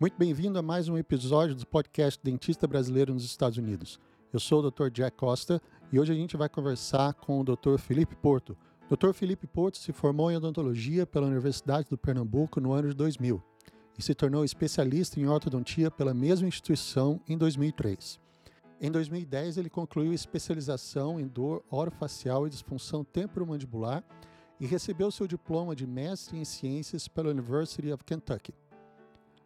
Muito bem-vindo a mais um episódio do podcast Dentista Brasileiro nos Estados Unidos. Eu sou o Dr. Jack Costa e hoje a gente vai conversar com o Dr. Felipe Porto. Dr. Felipe Porto se formou em odontologia pela Universidade do Pernambuco no ano de 2000 e se tornou especialista em ortodontia pela mesma instituição em 2003. Em 2010, ele concluiu especialização em dor orofacial e disfunção temporomandibular e recebeu seu diploma de mestre em ciências pela University of Kentucky.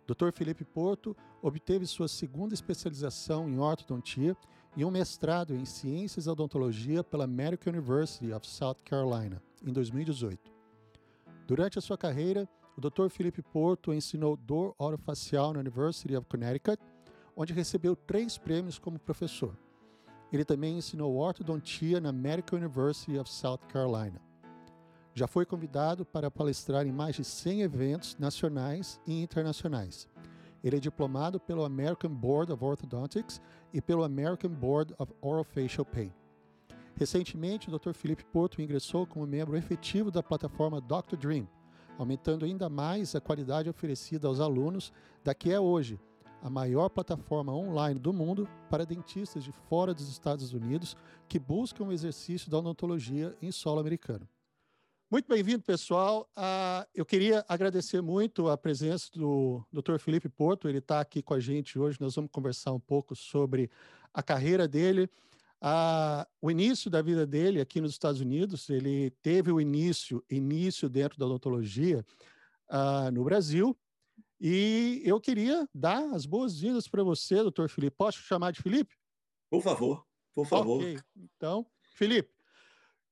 Dr. Felipe Porto obteve sua segunda especialização em ortodontia e um mestrado em ciências da odontologia pela American University of South Carolina em 2018. Durante a sua carreira, o Dr. Felipe Porto ensinou dor orofacial na University of Connecticut onde recebeu três prêmios como professor. Ele também ensinou ortodontia na American University of South Carolina. Já foi convidado para palestrar em mais de 100 eventos nacionais e internacionais. Ele é diplomado pelo American Board of Orthodontics e pelo American Board of Orofacial Pain. Recentemente, o Dr. Felipe Porto ingressou como membro efetivo da plataforma Dr. Dream, aumentando ainda mais a qualidade oferecida aos alunos da que é hoje a maior plataforma online do mundo para dentistas de fora dos Estados Unidos que buscam o exercício da odontologia em solo americano. Muito bem-vindo, pessoal. Uh, eu queria agradecer muito a presença do Dr. Felipe Porto. Ele está aqui com a gente hoje. Nós vamos conversar um pouco sobre a carreira dele, uh, o início da vida dele aqui nos Estados Unidos. Ele teve o início, início dentro da odontologia uh, no Brasil, e eu queria dar as boas-vindas para você, doutor Felipe. Posso chamar de Felipe? Por favor, por favor. Ok, então, Felipe,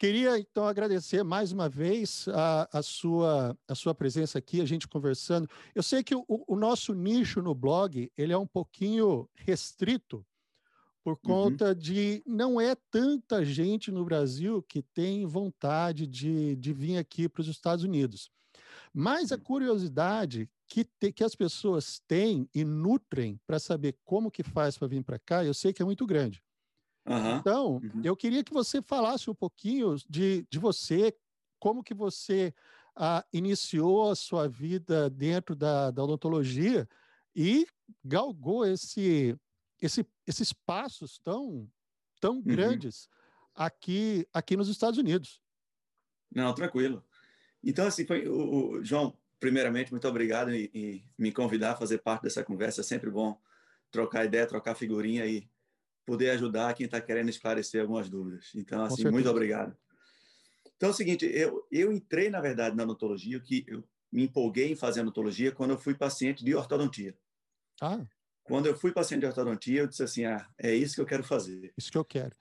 queria então agradecer mais uma vez a, a, sua, a sua presença aqui, a gente conversando. Eu sei que o, o nosso nicho no blog ele é um pouquinho restrito, por uhum. conta uhum. de não é tanta gente no Brasil que tem vontade de, de vir aqui para os Estados Unidos. Mas a curiosidade que, te, que as pessoas têm e nutrem para saber como que faz para vir para cá, eu sei que é muito grande. Uhum. Então, uhum. eu queria que você falasse um pouquinho de, de você, como que você ah, iniciou a sua vida dentro da, da odontologia e galgou esse, esse, esses passos tão, tão uhum. grandes aqui, aqui nos Estados Unidos. Não, tranquilo. Então, assim, foi o, o João, primeiramente, muito obrigado em, em, me convidar a fazer parte dessa conversa. É sempre bom trocar ideia, trocar figurinha e poder ajudar quem está querendo esclarecer algumas dúvidas. Então, assim, muito obrigado. Então, é o seguinte, eu, eu entrei, na verdade, na odontologia, que eu me empolguei em fazer odontologia quando eu fui paciente de ortodontia. Ah. Quando eu fui paciente de ortodontia, eu disse assim, ah, é isso que eu quero fazer. Isso que eu quero.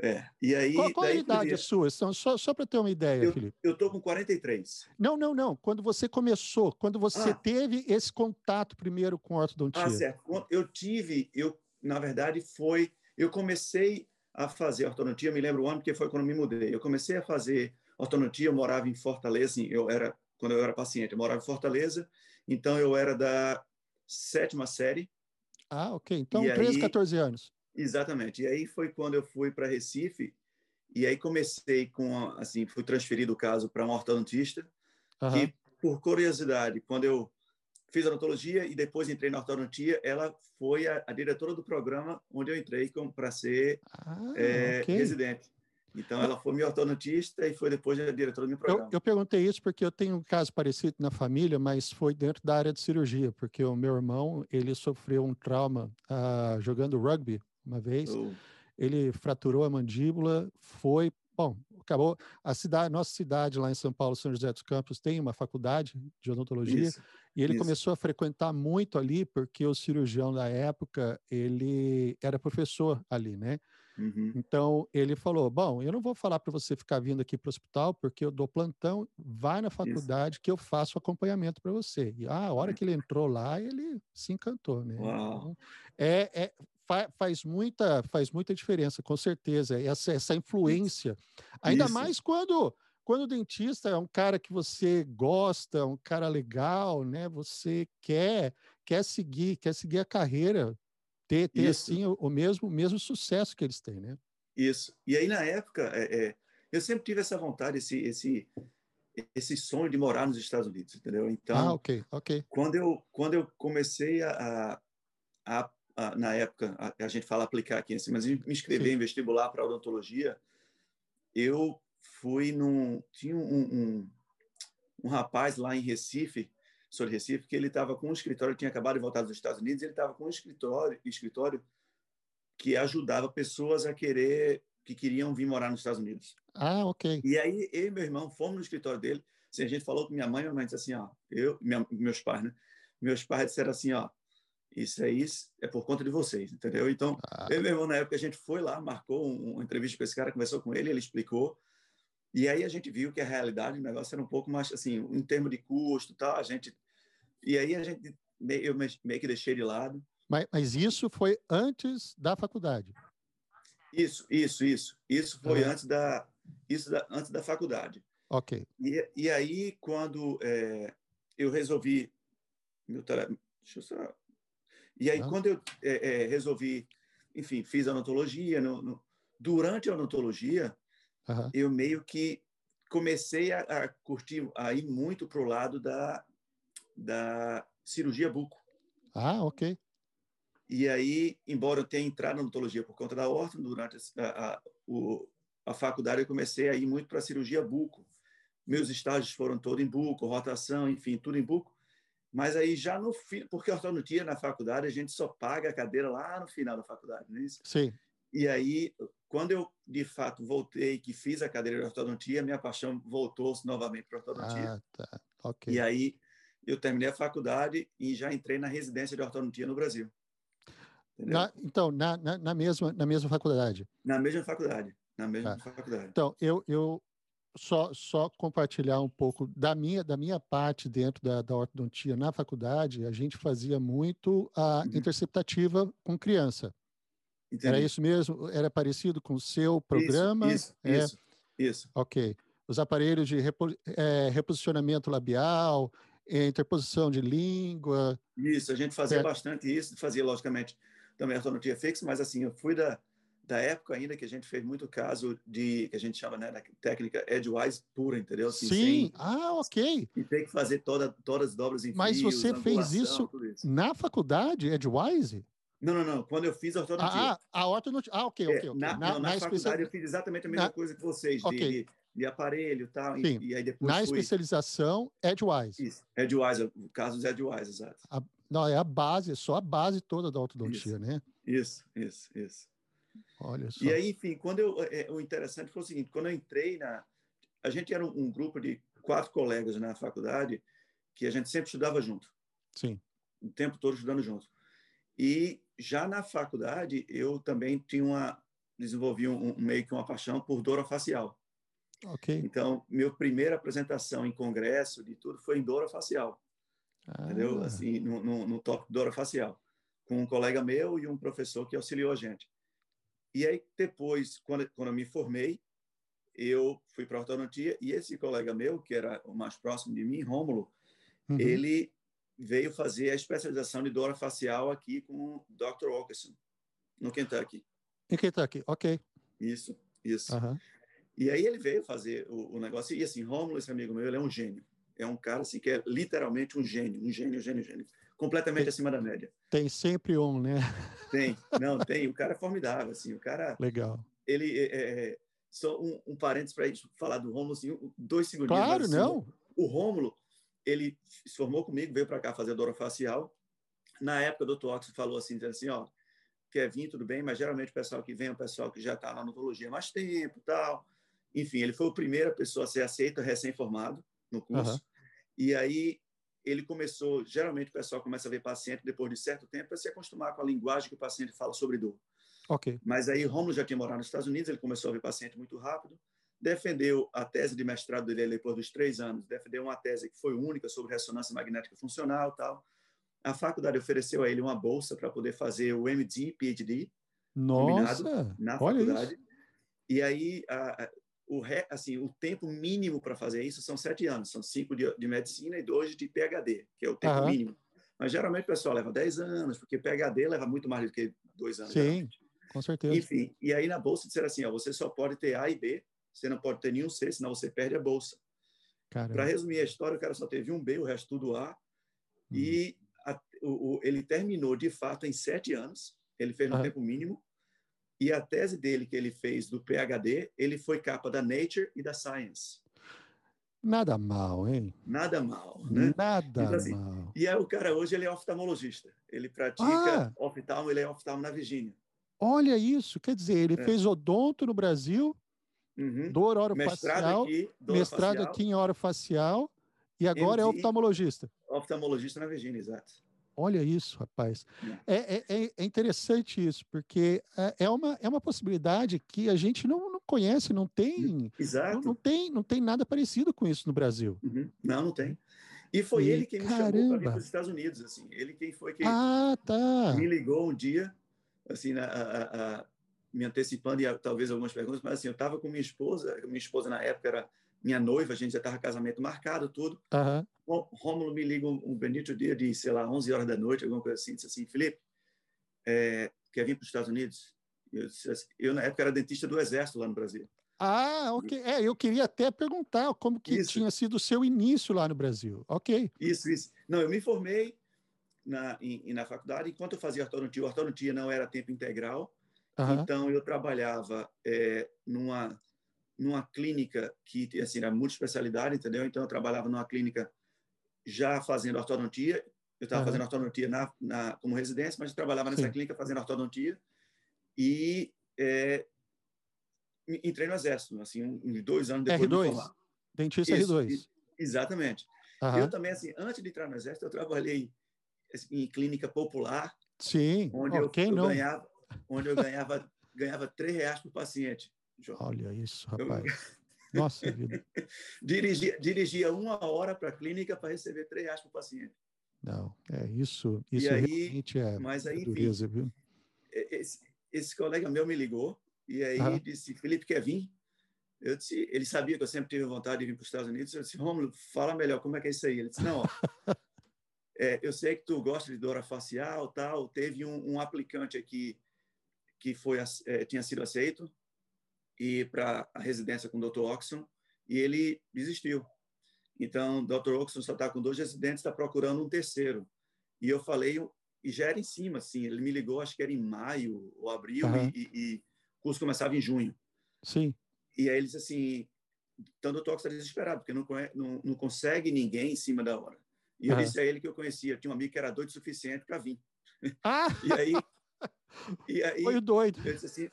É, e aí... Qual, qual a idade podia... sua? Então, só, só para ter uma ideia, eu, Felipe. Eu estou com 43. Não, não, não. Quando você começou, quando você ah. teve esse contato primeiro com ortodontia. Ah, certo. Eu tive, eu, na verdade, foi... Eu comecei a fazer ortodontia, me lembro o ano, porque foi quando me mudei. Eu comecei a fazer ortodontia, eu morava em Fortaleza, eu era, quando eu era paciente, eu morava em Fortaleza, então eu era da sétima série. Ah, ok. Então, e 13, aí, 14 anos. Exatamente. E aí foi quando eu fui para Recife e aí comecei com assim, fui transferido o caso para um ortodontista uhum. que por curiosidade, quando eu fiz odontologia e depois entrei na ortodontia, ela foi a, a diretora do programa onde eu entrei para ser ah, é, okay. residente. Então, ela foi minha ortodontista e foi depois a diretora do meu programa. Eu, eu, perguntei isso porque eu tenho um caso parecido na família, mas foi dentro da área de cirurgia, porque o meu irmão, ele sofreu um trauma uh, jogando rugby uma vez. Oh. Ele fraturou a mandíbula, foi Bom, acabou. A cidade, nossa cidade lá em São Paulo, São José dos Campos, tem uma faculdade de odontologia isso, e ele isso. começou a frequentar muito ali porque o cirurgião da época ele era professor ali, né? Uhum. Então ele falou: bom, eu não vou falar para você ficar vindo aqui para o hospital porque eu dou plantão, vai na faculdade isso. que eu faço acompanhamento para você. E ah, a hora que ele entrou lá, ele se encantou, né? Então, é, é, fa faz, muita, faz muita diferença, com certeza, essa, essa influência. Ainda Isso. mais quando, quando o dentista é um cara que você gosta, um cara legal, né? Você quer, quer seguir, quer seguir a carreira, ter, ter assim o, o, mesmo, mesmo sucesso que eles têm, né? Isso. E aí, na época, é, é, eu sempre tive essa vontade, esse, esse esse sonho de morar nos Estados Unidos, entendeu? Então, ah, ok, ok. Quando eu quando eu comecei a, a, na época a, a, gente fala aplicar aqui assim, mas me inscrever Sim. em vestibular para odontologia, eu fui num tinha um, um, um rapaz lá em Recife, sobre Recife, que ele estava com um escritório, tinha acabado de voltar dos Estados Unidos, ele estava com um escritório, escritório que ajudava pessoas a querer que queriam vir morar nos Estados Unidos. Ah, ok. E aí eu e meu irmão fomos no escritório dele. Assim, a gente falou com minha mãe, minha mãe disse assim, ó, eu, minha, meus pais, né? Meus pais disseram assim, ó, isso aí é por conta de vocês, entendeu? Então, ah. eu e meu irmão, na época, a gente foi lá, marcou uma entrevista com esse cara, conversou com ele, ele explicou. E aí a gente viu que a realidade do negócio era um pouco mais, assim, em termos de custo tal, a gente... E aí a gente, eu meio que deixei de lado. Mas, mas isso foi antes da faculdade? Isso, isso, isso. Isso foi uhum. antes, da, isso da, antes da faculdade. Ok. E, e aí, quando é, eu resolvi... Meu tele... Deixa eu só... E aí, uhum. quando eu é, é, resolvi... Enfim, fiz a odontologia. No, no, durante a odontologia, eu meio que comecei a, a curtir, a ir muito para o lado da, da cirurgia buco. Ah, ok. E aí, embora eu tenha entrado na odontologia por conta da horta, durante a, a, o, a faculdade eu comecei a ir muito para a cirurgia buco. Meus estágios foram todos em buco, rotação, enfim, tudo em buco. Mas aí já no fim, porque a ortodontia na faculdade a gente só paga a cadeira lá no final da faculdade, não é isso? Sim. E aí, quando eu de fato voltei, que fiz a cadeira de ortodontia, minha paixão voltou novamente para ortodontia. Ah, tá. Ok. E aí eu terminei a faculdade e já entrei na residência de ortodontia no Brasil. Na, então, na, na, na, mesma, na mesma faculdade? Na mesma faculdade. Na mesma ah. faculdade. Então, eu, eu só, só compartilhar um pouco da minha, da minha parte dentro da, da ortodontia na faculdade, a gente fazia muito a uhum. interceptativa com criança. Entendi. Era isso mesmo? Era parecido com o seu programa? Isso, isso, é. isso, isso. Ok. Os aparelhos de repo, é, reposicionamento labial, interposição de língua. Isso, a gente fazia é. bastante isso, fazia, logicamente, também ortodontia fixa, mas assim, eu fui da, da época ainda que a gente fez muito caso de, que a gente chama, né, da técnica edgewise pura, entendeu? Assim, Sim, sem, ah, ok. E tem que fazer toda, todas as dobras em Mas fios, você fez isso, isso, na faculdade, edgewise? Não, não, não. Quando eu fiz a ortodontia. Ah, a ortodontia. Ah, ok, ok. okay. É, na, na, não, na, na faculdade eu fiz exatamente a mesma coisa que vocês, okay. de, de aparelho tal, e tal. E aí depois Na fui... especialização, Edgewise. Isso, Edgewise, o caso dos Edgewise, exato. A, não, é a base, só a base toda da ortodontia, isso, né? Isso, isso, isso. Olha só. E aí, enfim, quando eu, é, o interessante foi o seguinte, quando eu entrei na... A gente era um, um grupo de quatro colegas na faculdade que a gente sempre estudava junto. Sim. O tempo todo estudando junto. E já na faculdade, eu também tinha uma desenvolvi um, um meio que uma paixão por dor facial. Ok. Então, minha primeira apresentação em congresso de tudo foi em dor facial. Ah. Entendeu? Assim, no, no, no tópico dor facial. Com um colega meu e um professor que auxiliou a gente. E aí, depois, quando, quando eu me formei, eu fui para a ortodontia e esse colega meu, que era o mais próximo de mim, Rômulo, uhum. ele veio fazer a especialização de dor facial aqui com o Dr. Wilkerson, no Kentucky. Em Kentucky, ok. Isso, isso. Uhum. E aí ele veio fazer o, o, negócio. E assim, Rômulo, esse amigo meu, ele é um gênio. É um cara assim, que é literalmente um gênio, um gênio, gênio, gênio. Completamente tem, acima da média. Tem sempre um, né? Tem, não, tem. O cara é formidável, assim. O cara. Legal. Ele é, é só um, um parênteses para a gente falar do Rômulo, assim, dois segundos. Claro, assim, não. O Rômulo, ele se formou comigo, veio para cá fazer dor facial. Na época, o Dr. Ox falou assim, assim, ó, quer vir, tudo bem, mas geralmente o pessoal que vem é o pessoal que já está na odontologia há mais tempo tal. Enfim, ele foi a primeira pessoa a ser aceita recém-formado no curso. Uhum. E aí ele começou, geralmente o pessoal começa a ver paciente depois de certo tempo para se acostumar com a linguagem que o paciente fala sobre dor. Ok. Mas aí Romulo já tinha morado nos Estados Unidos, ele começou a ver paciente muito rápido, defendeu a tese de mestrado dele depois dos três anos, defendeu uma tese que foi única sobre ressonância magnética funcional tal. A faculdade ofereceu a ele uma bolsa para poder fazer o MD, PhD, Nossa, na faculdade. Isso. E aí, a, a, o, re, assim, o tempo mínimo para fazer isso são sete anos, são cinco de, de, medicina e dois de PhD, que é o tempo uhum. mínimo. Mas geralmente o pessoal leva dez anos, porque PhD leva muito mais do que dois anos. Sim, geralmente. com certeza. Enfim, e aí na bolsa disseram assim, ó, você só pode ter A e B, você não pode ter nenhum C, senão você perde a bolsa. Para resumir a história, o cara só teve um B, o resto tudo A. Hum. E a, o, o, ele terminou, de fato, em sete anos. Ele fez no ah. tempo mínimo. E a tese dele, que ele fez do PhD, ele foi capa da Nature e da Science. Nada mal, hein? Nada mal, né? Nada então, assim, mal. E aí, o cara hoje ele é oftalmologista. Ele pratica ah. oftalmo, ele é oftalmo na Virgínia. Olha isso, quer dizer, ele é. fez odonto no Brasil, uhum. dor orofacial, mestrado, aqui, mestrado facial. aqui em orofacial, e agora MD, é oftalmologista. Oftalmologista na Virgínia, exato. Olha isso, rapaz. É, é, é, é interessante isso, porque é, é uma, é uma possibilidade que a gente não, não conhece, não tem. Exato. Não, não, tem, não tem nada parecido com isso no Brasil. Uhum. Não, não tem. E foi e, ele quem me caramba. chamou para os Estados Unidos, assim. Ele quem foi quem ah, tá. me ligou um dia, assim, na, a, a, me antecipando e a, talvez algumas perguntas, mas assim, eu estava com minha esposa, minha esposa na época era minha noiva, a gente já estava casamento marcado, tudo. Uhum. O Rômulo me liga um, um bonito dia de, sei lá, 11 horas da noite, alguma coisa assim, disse assim, Felipe, é, quer vir para os Estados Unidos? Eu, assim, eu, na época, era dentista do Exército lá no Brasil. Ah, ok. É, eu queria até perguntar como que isso. tinha sido o seu início lá no Brasil. Ok. Isso, isso. Não, eu me formei na, em, na faculdade, enquanto eu fazia ortodontia, ortodontia não era tempo integral, uhum. então eu trabalhava é, numa numa clínica que assim, era multiespecialidade, entendeu? Então, eu trabalhava numa clínica já fazendo ortodontia. Eu estava uhum. fazendo ortodontia na, na, como residência, mas eu trabalhava nessa Sim. clínica fazendo ortodontia. E é, entrei no Exército, assim, uns dois anos depois R2. de me formar. Dentista Isso, R2. Exatamente. Uhum. Eu também, assim, antes de entrar no Exército, eu trabalhei assim, em clínica popular. Sim, onde oh, eu, eu ganhava, onde eu ganhava, ganhava 3 reais por paciente. Olha isso, rapaz. Eu... Nossa vida. dirigia, dirigia uma hora para a clínica para receber três reais para o paciente. Não, é isso. Isso aí, realmente é, mas aí, dureza, enfim, viu? Esse, esse, colega meu me ligou e aí ah. disse: Felipe, quer vir? Eu disse, ele sabia que eu sempre tive vontade de vir para os Estados Unidos. Eu disse, Romulo, fala melhor, como é que é isso aí? Ele disse, não, ó, é, eu sei que tu gosta de dor facial, tal. Teve um, um aplicante aqui que foi, é, tinha sido aceito, ir para a residência com o Dr. Oxon e ele desistiu. Então, o Dr. Oxon só está com dois residentes, está procurando um terceiro. E eu falei, e já era em cima, assim, ele me ligou, acho que era em maio ou abril, uhum. e, e, o curso começava em junho. Sim. E aí ele disse assim, então o Dr. Oxon está desesperado, porque não, não, não, consegue ninguém em cima da hora. E eu uhum. disse a ele que eu conhecia, tinha um amigo que era doido o suficiente para vir. Ah! e aí... E aí, Foi o doido. Eu disse assim,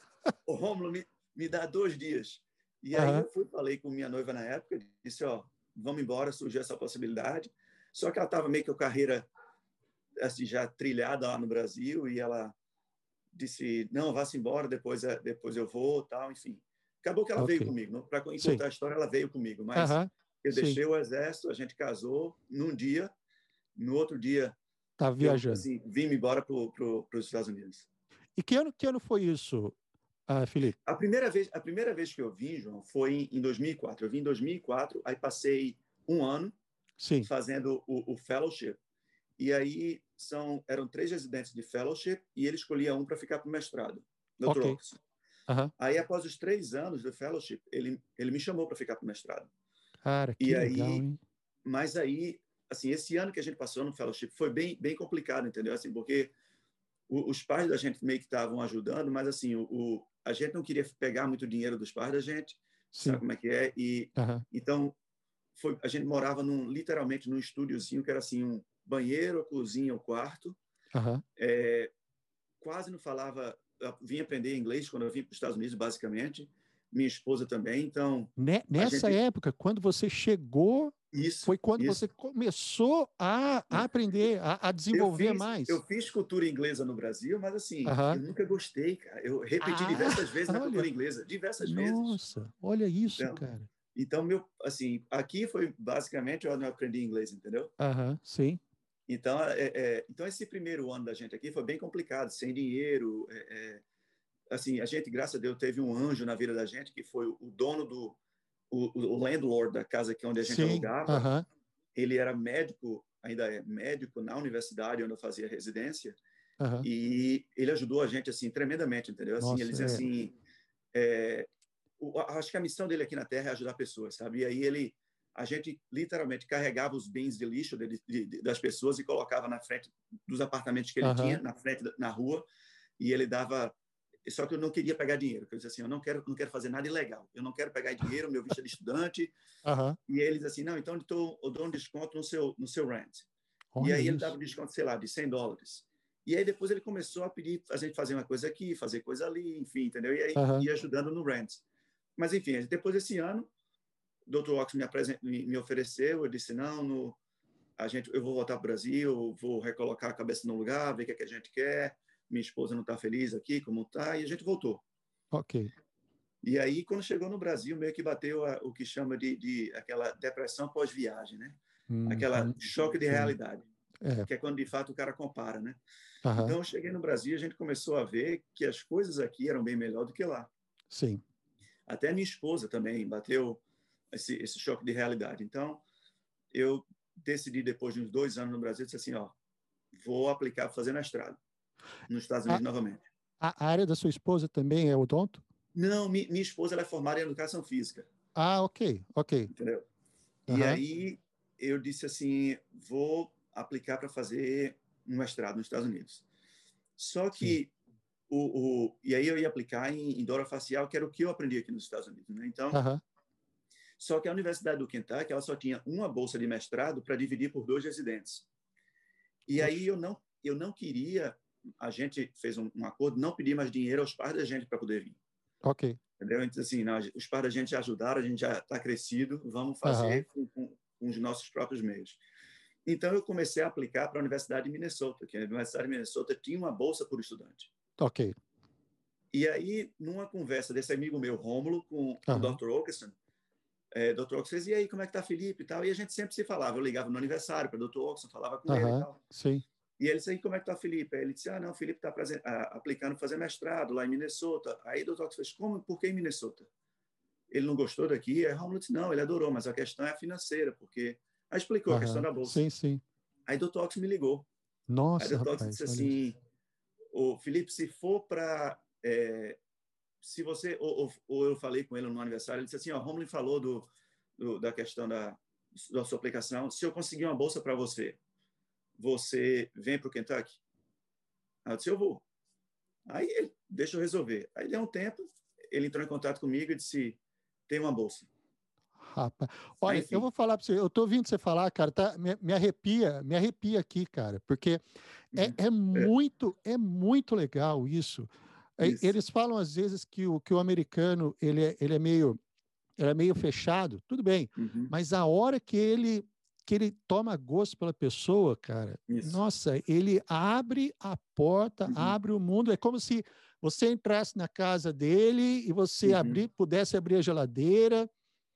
o Rômulo, me, me dá dois dias. E aí uhum. eu fui, falei com minha noiva na época, disse, ó, vamos embora, surgiu essa possibilidade. Só que ela estava meio que a carreira assim, já trilhada lá no Brasil e ela disse, não, vá-se embora, depois, é, depois eu vou, tal, enfim. Acabou que ela okay. veio comigo. Para contar a história, ela veio comigo. Mas uhum. eu deixei Sim. o exército, a gente casou num dia, no outro dia... Tá viajando. Eu, assim, vim embora para pro, os Estados Unidos. E que ano, que ano foi isso, ah, Felipe. A primeira vez, a primeira vez que eu vim, João, foi em 2004. Eu vim em 2004, aí passei um ano Sim. fazendo o, o fellowship. E aí são eram três residentes de fellowship e ele escolhia um para ficar para o mestrado, Dr. Okay. Uhum. Aí após os três anos do fellowship, ele ele me chamou para ficar para o mestrado. Cara, que e legal, aí, hein? Mas aí, assim, esse ano que a gente passou no fellowship foi bem bem complicado, entendeu? Assim, porque os pais da gente meio que estavam ajudando, mas assim, o, a gente não queria pegar muito dinheiro dos pais da gente, Sim. sabe como é que é? E uhum. então foi, a gente morava num, literalmente num estúdiozinho que era assim um banheiro, a cozinha, o quarto. Uhum. É, quase não falava, vim aprender inglês quando eu vim para os Estados Unidos, basicamente. Minha esposa também, então. Nessa gente... época, quando você chegou isso, Foi quando isso. você começou a, a aprender, a, a desenvolver eu fiz, mais. Eu fiz cultura inglesa no Brasil, mas assim, eu nunca gostei, cara. Eu repeti ah, diversas vezes na cultura inglesa, diversas nossa, vezes. Nossa, olha isso, então, cara. Então, meu, assim, aqui foi basicamente onde eu aprendi inglês, entendeu? Aham, sim. Então, é, é, então, esse primeiro ano da gente aqui foi bem complicado, sem dinheiro. É, é assim, a gente, graças a Deus, teve um anjo na vida da gente, que foi o dono do, o, o landlord da casa que onde a gente Sim, alugava, uh -huh. ele era médico, ainda é médico na universidade onde eu fazia residência, uh -huh. e ele ajudou a gente assim tremendamente, entendeu? Assim, Nossa, ele dizia é. assim, é, o, acho que a missão dele aqui na Terra é ajudar pessoas, sabe? E aí ele a gente literalmente carregava os bens de lixo de, de, de, das pessoas e colocava na frente dos apartamentos que ele tinha, na frente, na rua, e ele dava. Só que eu não queria pegar dinheiro, eu disse assim: eu não quero, não quero fazer nada ilegal, eu não quero pegar dinheiro, meu visto é de estudante. Uhum. E ele diz assim: não, então eu, eu dou um desconto no seu, no seu rent. Olha e aí isso. ele dava um desconto, sei lá, de 100 dólares. E aí depois ele começou a pedir a gente fazer uma coisa aqui, fazer coisa ali, enfim, entendeu? E aí uhum. ia ajudando no rent. Mas enfim, depois desse ano, o Dr. Ox me, me, me, ofereceu, eu disse não, no, a gente, eu vou voltar para o Brasil, vou recolocar a cabeça no lugar, ver o que, é que a gente quer. Minha esposa não está feliz aqui, como está, e a gente voltou. Ok. E aí, quando chegou no Brasil, meio que bateu a, o que chama de, de aquela depressão pós-viagem, né? Hum, Aquela hum, choque de realidade. É. Que é quando, de fato, o cara compara, né? Uhum. Então, eu cheguei no Brasil, a gente começou a ver que as coisas aqui eram bem melhor do que lá. Sim. Até minha esposa também bateu esse, esse choque de realidade. Então, eu decidi, depois de uns dois anos no Brasil, disse assim, ó, vou aplicar fazer mestrado nos Estados Unidos a, novamente. A área da sua esposa também é odonto? Não, mi, minha esposa ela é formada em educação física. Ah, ok, ok. Entendeu? Uhum. E aí eu disse assim, vou aplicar para fazer um mestrado nos Estados Unidos. Só que o, o, e aí eu ia aplicar em, em Dora Facial, que era o que eu aprendi aqui nos Estados Unidos. Né? Então, uhum. só que a Universidade do Kentucky ela só tinha uma bolsa de mestrado para dividir por dois residentes. E aí eu não eu não queria, a gente fez um, um acordo, não pedir mais dinheiro aos pais da gente para poder vir. Ok. Entendeu? Então, assim, não, os pais da gente já ajudaram, a gente já está crescido, vamos fazer uhum. com, com, com os nossos próprios meios. Então, eu comecei a aplicar para a Universidade de Minnesota, que a Universidade de Minnesota tinha uma bolsa por estudante. Ok. E aí, numa conversa desse amigo meu, Rômulo, com, com o Dr. Okerson, é, Dr. Okerson, e aí, como é que tá Felipe e tal? E a gente sempre se falava, eu ligava no aniversário para o Dr. Okerson, falava com ele e tal. Sim. E ele disse, aí, como é que tá Felipe? Aí ele disse, ah, não, o Felipe está aplicando fazer mestrado lá em Minnesota. Aí o. Okerson fez, como, por que em Minnesota? Ele não gostou daqui? Aí Rômulo disse, não, ele adorou, mas a questão é financeira, porque Aí explicou a questão da bolsa. Sim, sim. Aí o Dr. Ox me ligou. Nossa, Aí o. Ox disse assim, o Felipe, se for para... É, se você... Ou, ou, eu falei com ele no aniversário, ele disse assim, ó, Romulo falou do, do, da questão da, da sua aplicação. Se eu conseguir uma bolsa para você, você vem para o Kentucky? Aí eu disse, eu vou. Aí ele, deixa eu resolver. Aí deu um tempo, ele entrou em contato comigo e disse, tem uma bolsa. Rapaz. Olha, eu vou falar para você, eu estou ouvindo você falar, cara, tá, me, me, arrepia, me arrepia aqui, cara, porque é, uhum. é, é muito, é muito legal isso. É, isso. Eles falam às vezes que o, que o americano ele é, ele é meio ele é meio fechado, tudo bem, uhum. mas a hora que ele que ele toma gosto pela pessoa, cara, isso. nossa, ele abre a porta, uhum. abre o mundo, é como se você entrasse na casa dele e você uhum. abrir, pudesse abrir a geladeira,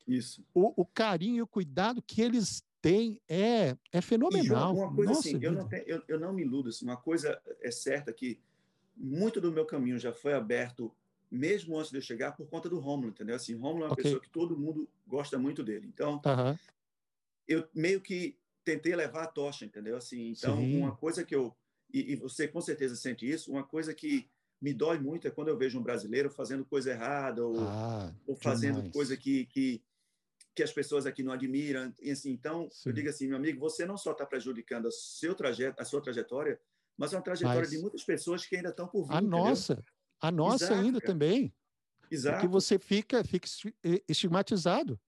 isso. O, o carinho e o cuidado que eles têm é, é fenomenal. E uma coisa Nossa, assim, eu não, tenho, eu, eu não me iludo, assim, uma coisa é certa que muito do meu caminho já foi aberto mesmo antes de eu chegar por conta do Romulo, entendeu? Assim, Romulo é uma okay. pessoa que todo mundo gosta muito dele. Então, eu meio que tentei levar a tocha, entendeu? Assim, então, Sim. uma coisa que eu e, e, você com certeza sente isso, uma coisa que me dói muito é quando eu vejo um brasileiro fazendo coisa errada ou, ah, ou fazendo demais. coisa que, que que as pessoas aqui não admiram. E assim, então, Sim. eu digo assim, meu amigo, você não só está prejudicando a, seu trajeto, a sua trajetória, mas é uma trajetória mas... de muitas pessoas que ainda estão por vir. A entendeu? nossa, a nossa Exato, ainda cara. também. Exato. Porque você fica, fica estigmatizado.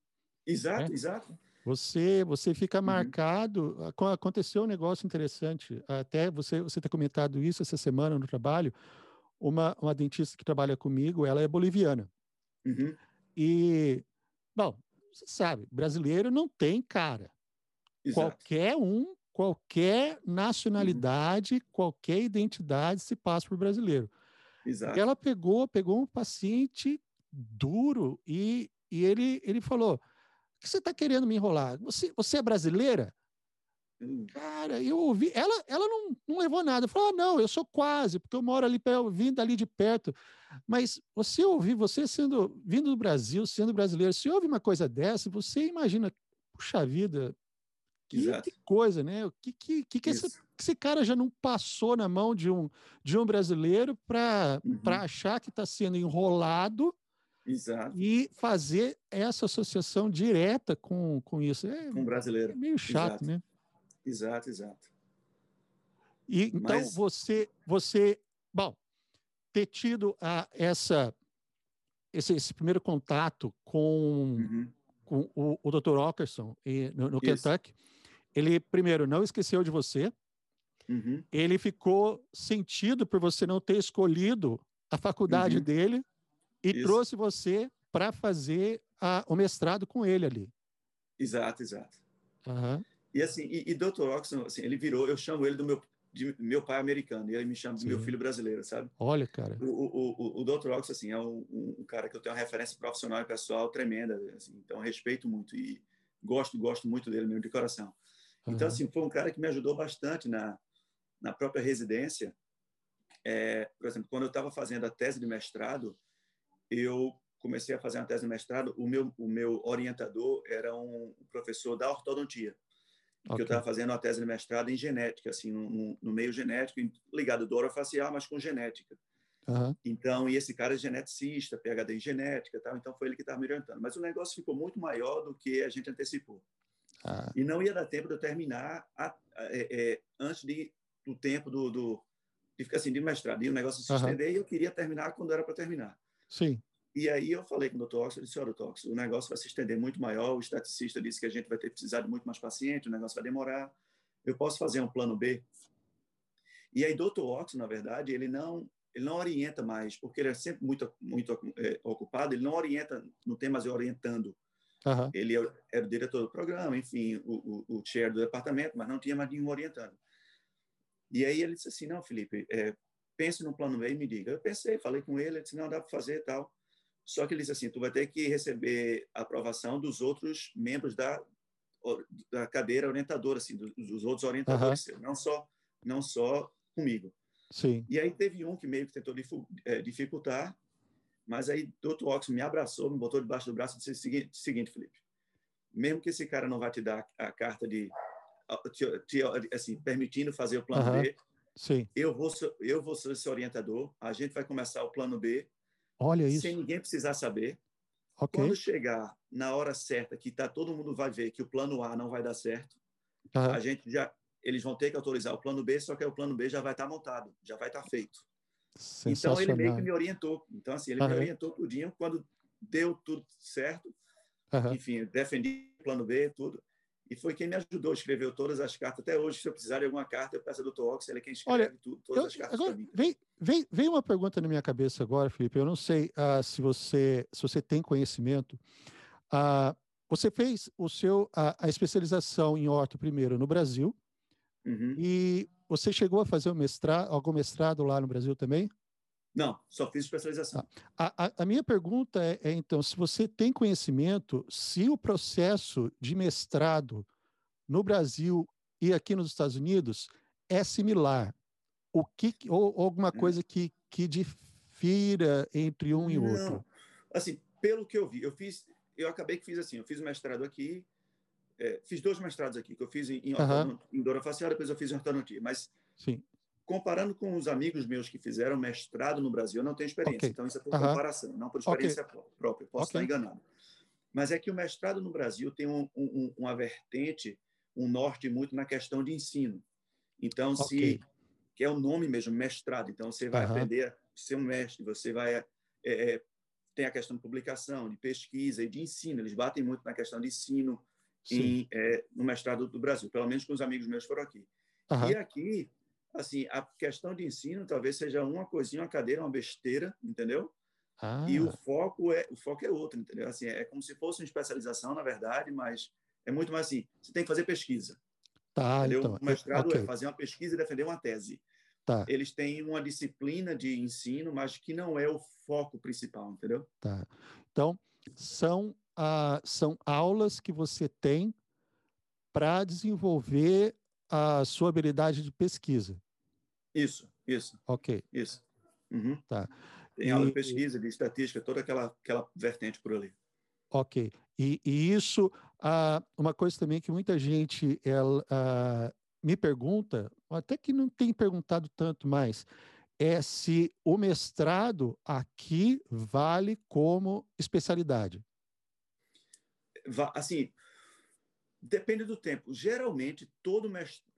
Exato, né? exato. Você, você fica uhum. marcado. Aconteceu um negócio interessante. Até você, você ter comentado isso essa semana no trabalho. Uma, uma dentista que trabalha comigo, ela é boliviana. Uhum. E, bom, você sabe, brasileiro não tem cara. Exato. Qualquer um, qualquer nacionalidade, uhum. qualquer identidade se passa por brasileiro. Exato. Ela pegou, pegou um paciente duro e, e ele, ele falou: que você está querendo me enrolar? Você, você é brasileira? Cara, eu ouvi. Ela, ela não, não levou nada. Falou: ah, não, eu sou quase, porque eu moro ali, vindo ali de perto. Mas você ouvir, você sendo vindo do Brasil, sendo brasileiro, se ouve uma coisa dessa, você imagina, puxa vida, que, que coisa, né? O que, que, que, que esse, esse, cara já não passou na mão de um, de um brasileiro para uhum. achar que está sendo enrolado Exato. E fazer essa associação direta com, com isso. É, com brasileiro. É meio chato, exato. né? Exato, exato. E, então, Mas... você, você, bom, ter tido a, essa, esse, esse primeiro contato com, uhum. com o, o Dr. Ockerson no, no Kentucky, ele, primeiro, não esqueceu de você, uhum. ele ficou sentido por você não ter escolhido a faculdade uhum. dele e Isso. trouxe você para fazer a, o mestrado com ele ali. Exato, exato. Uhum. E assim, e, e Dr. Oxon, assim, ele virou, eu chamo ele do meu de meu pai americano, e ele me chama de meu filho brasileiro, sabe? Olha, cara. O, o, o, o Dr. Ox, assim, é um, um, cara que eu tenho uma referência profissional e pessoal tremenda, assim, então respeito muito e gosto, gosto muito dele mesmo de coração. Uhum. Então, assim, foi um cara que me ajudou bastante na, na própria residência. É, por exemplo, quando eu estava fazendo a tese de mestrado, eu comecei a fazer uma tese de mestrado, o meu, o meu orientador era um professor da ortodontia. Okay. eu estava fazendo uma tese de mestrado em genética, assim, no, no meio genético, ligado do orofacial, mas com genética. Uhum. Então, e esse cara é geneticista, PhD em genética, tal, então foi ele que estava me orientando. Mas o negócio ficou muito maior do que a gente antecipou. Ah. E não ia dar tempo de eu terminar a, a, é, é, antes de, do tempo do, do de, assim, de mestrado. E o negócio se estender uhum. e eu queria terminar quando era para terminar. Sim. E aí eu falei com o doutor Oxford, disse, olha, doutor Oxford, o negócio vai se estender muito maior, o estaticista disse que a gente vai ter precisado de muito mais paciente, o negócio vai demorar, eu posso fazer um plano B? E aí doutor Oxford, na verdade, ele não ele não orienta mais, porque ele é sempre muito muito é, ocupado, ele não orienta, não tem mais orientando. Uhum. Ele era é, é o diretor do programa, enfim, o, o, o chair do departamento, mas não tinha mais nenhum orientando. E aí ele disse assim, não, Felipe, é, pense no plano B e me diga. Eu pensei, falei com ele, ele disse, não, dá para fazer tal. Só que ele disse assim, tu vai ter que receber a aprovação dos outros membros da, da cadeira orientadora, assim, dos, dos outros orientadores, uhum. não só não só comigo. Sim. E aí teve um que meio que tentou é, dificultar, mas aí Dr. Ox me abraçou, me botou debaixo do braço e disse o seguinte, seguinte, Felipe, mesmo que esse cara não vai te dar a carta de te, te, assim, permitindo fazer o plano uhum. B, Sim. Eu vou eu vou ser esse orientador, a gente vai começar o plano B Olha isso. Sem ninguém precisar saber. Okay. Quando chegar na hora certa, que tá todo mundo vai ver que o plano A não vai dar certo, uhum. a gente já eles vão ter que autorizar o plano B, só que o plano B já vai estar tá montado, já vai estar tá feito. Então ele meio que me orientou. Então assim, ele uhum. me orientou tudinho quando deu tudo certo. Uhum. Enfim, defendi o plano B, tudo e foi quem me ajudou, escreveu todas as cartas. Até hoje, se eu precisar de alguma carta, eu peço ao Dr. Ox, ele é quem escreve Olha, tudo, todas eu, as cartas agora, Vem, vem, vem uma pergunta na minha cabeça agora, Felipe. Eu não sei uh, se, você, se você tem conhecimento. Uh, você fez o seu, a, a especialização em orto primeiro no Brasil, uhum. e você chegou a fazer o mestrado, algum mestrado lá no Brasil também? Não, só fiz especialização. A, a, a minha pergunta é, é, então, se você tem conhecimento, se o processo de mestrado no Brasil e aqui nos Estados Unidos é similar, o que ou, ou alguma hum. coisa que, que difira entre um e outro? Assim, pelo que eu vi, eu fiz, eu acabei que fiz assim, eu fiz o mestrado aqui, é, fiz dois mestrados aqui, que eu fiz em, em, uhum. em facial, depois eu fiz em ortodontia, mas Sim comparando com os amigos meus que fizeram mestrado no Brasil, eu não tenho experiência. Okay. Então, isso é por comparação, não por experiência okay. própria. Posso okay. estar enganado. Mas é que o mestrado no Brasil tem um, um, uma vertente, um norte muito na questão de ensino. Então, se que é o nome mesmo, mestrado. Então, você vai aprender a ser um mestre, você vai... É, é, tem a questão de publicação, de pesquisa e de ensino. Eles batem muito na questão de ensino em, é, no mestrado do Brasil. Pelo menos com os amigos meus foram aqui. Uhum. E aqui assim, a questão de ensino talvez seja uma coisinha, uma cadeira, uma besteira, entendeu? Ah. E o foco é o foco é outro, entendeu? Assim, é como se fosse uma especialização, na verdade, mas é muito mais assim, você tem que fazer pesquisa. Tá, entendeu? então, o mestrado okay. é fazer uma pesquisa e defender uma tese. Tá. Eles têm uma disciplina de ensino, mas que não é o foco principal, entendeu? Tá. Então, são, ah, são aulas que você tem para desenvolver a sua habilidade de pesquisa. Isso, isso. Ok. Isso. Uhum. Tá. Tem e, aula de pesquisa, de estatística, toda aquela, aquela vertente por ali. Ok. E, e isso, ah, uma coisa também que muita gente ela, ah, me pergunta, até que não tem perguntado tanto mais, é se o mestrado aqui vale como especialidade. Assim, depende do tempo. Geralmente, todo mestrado,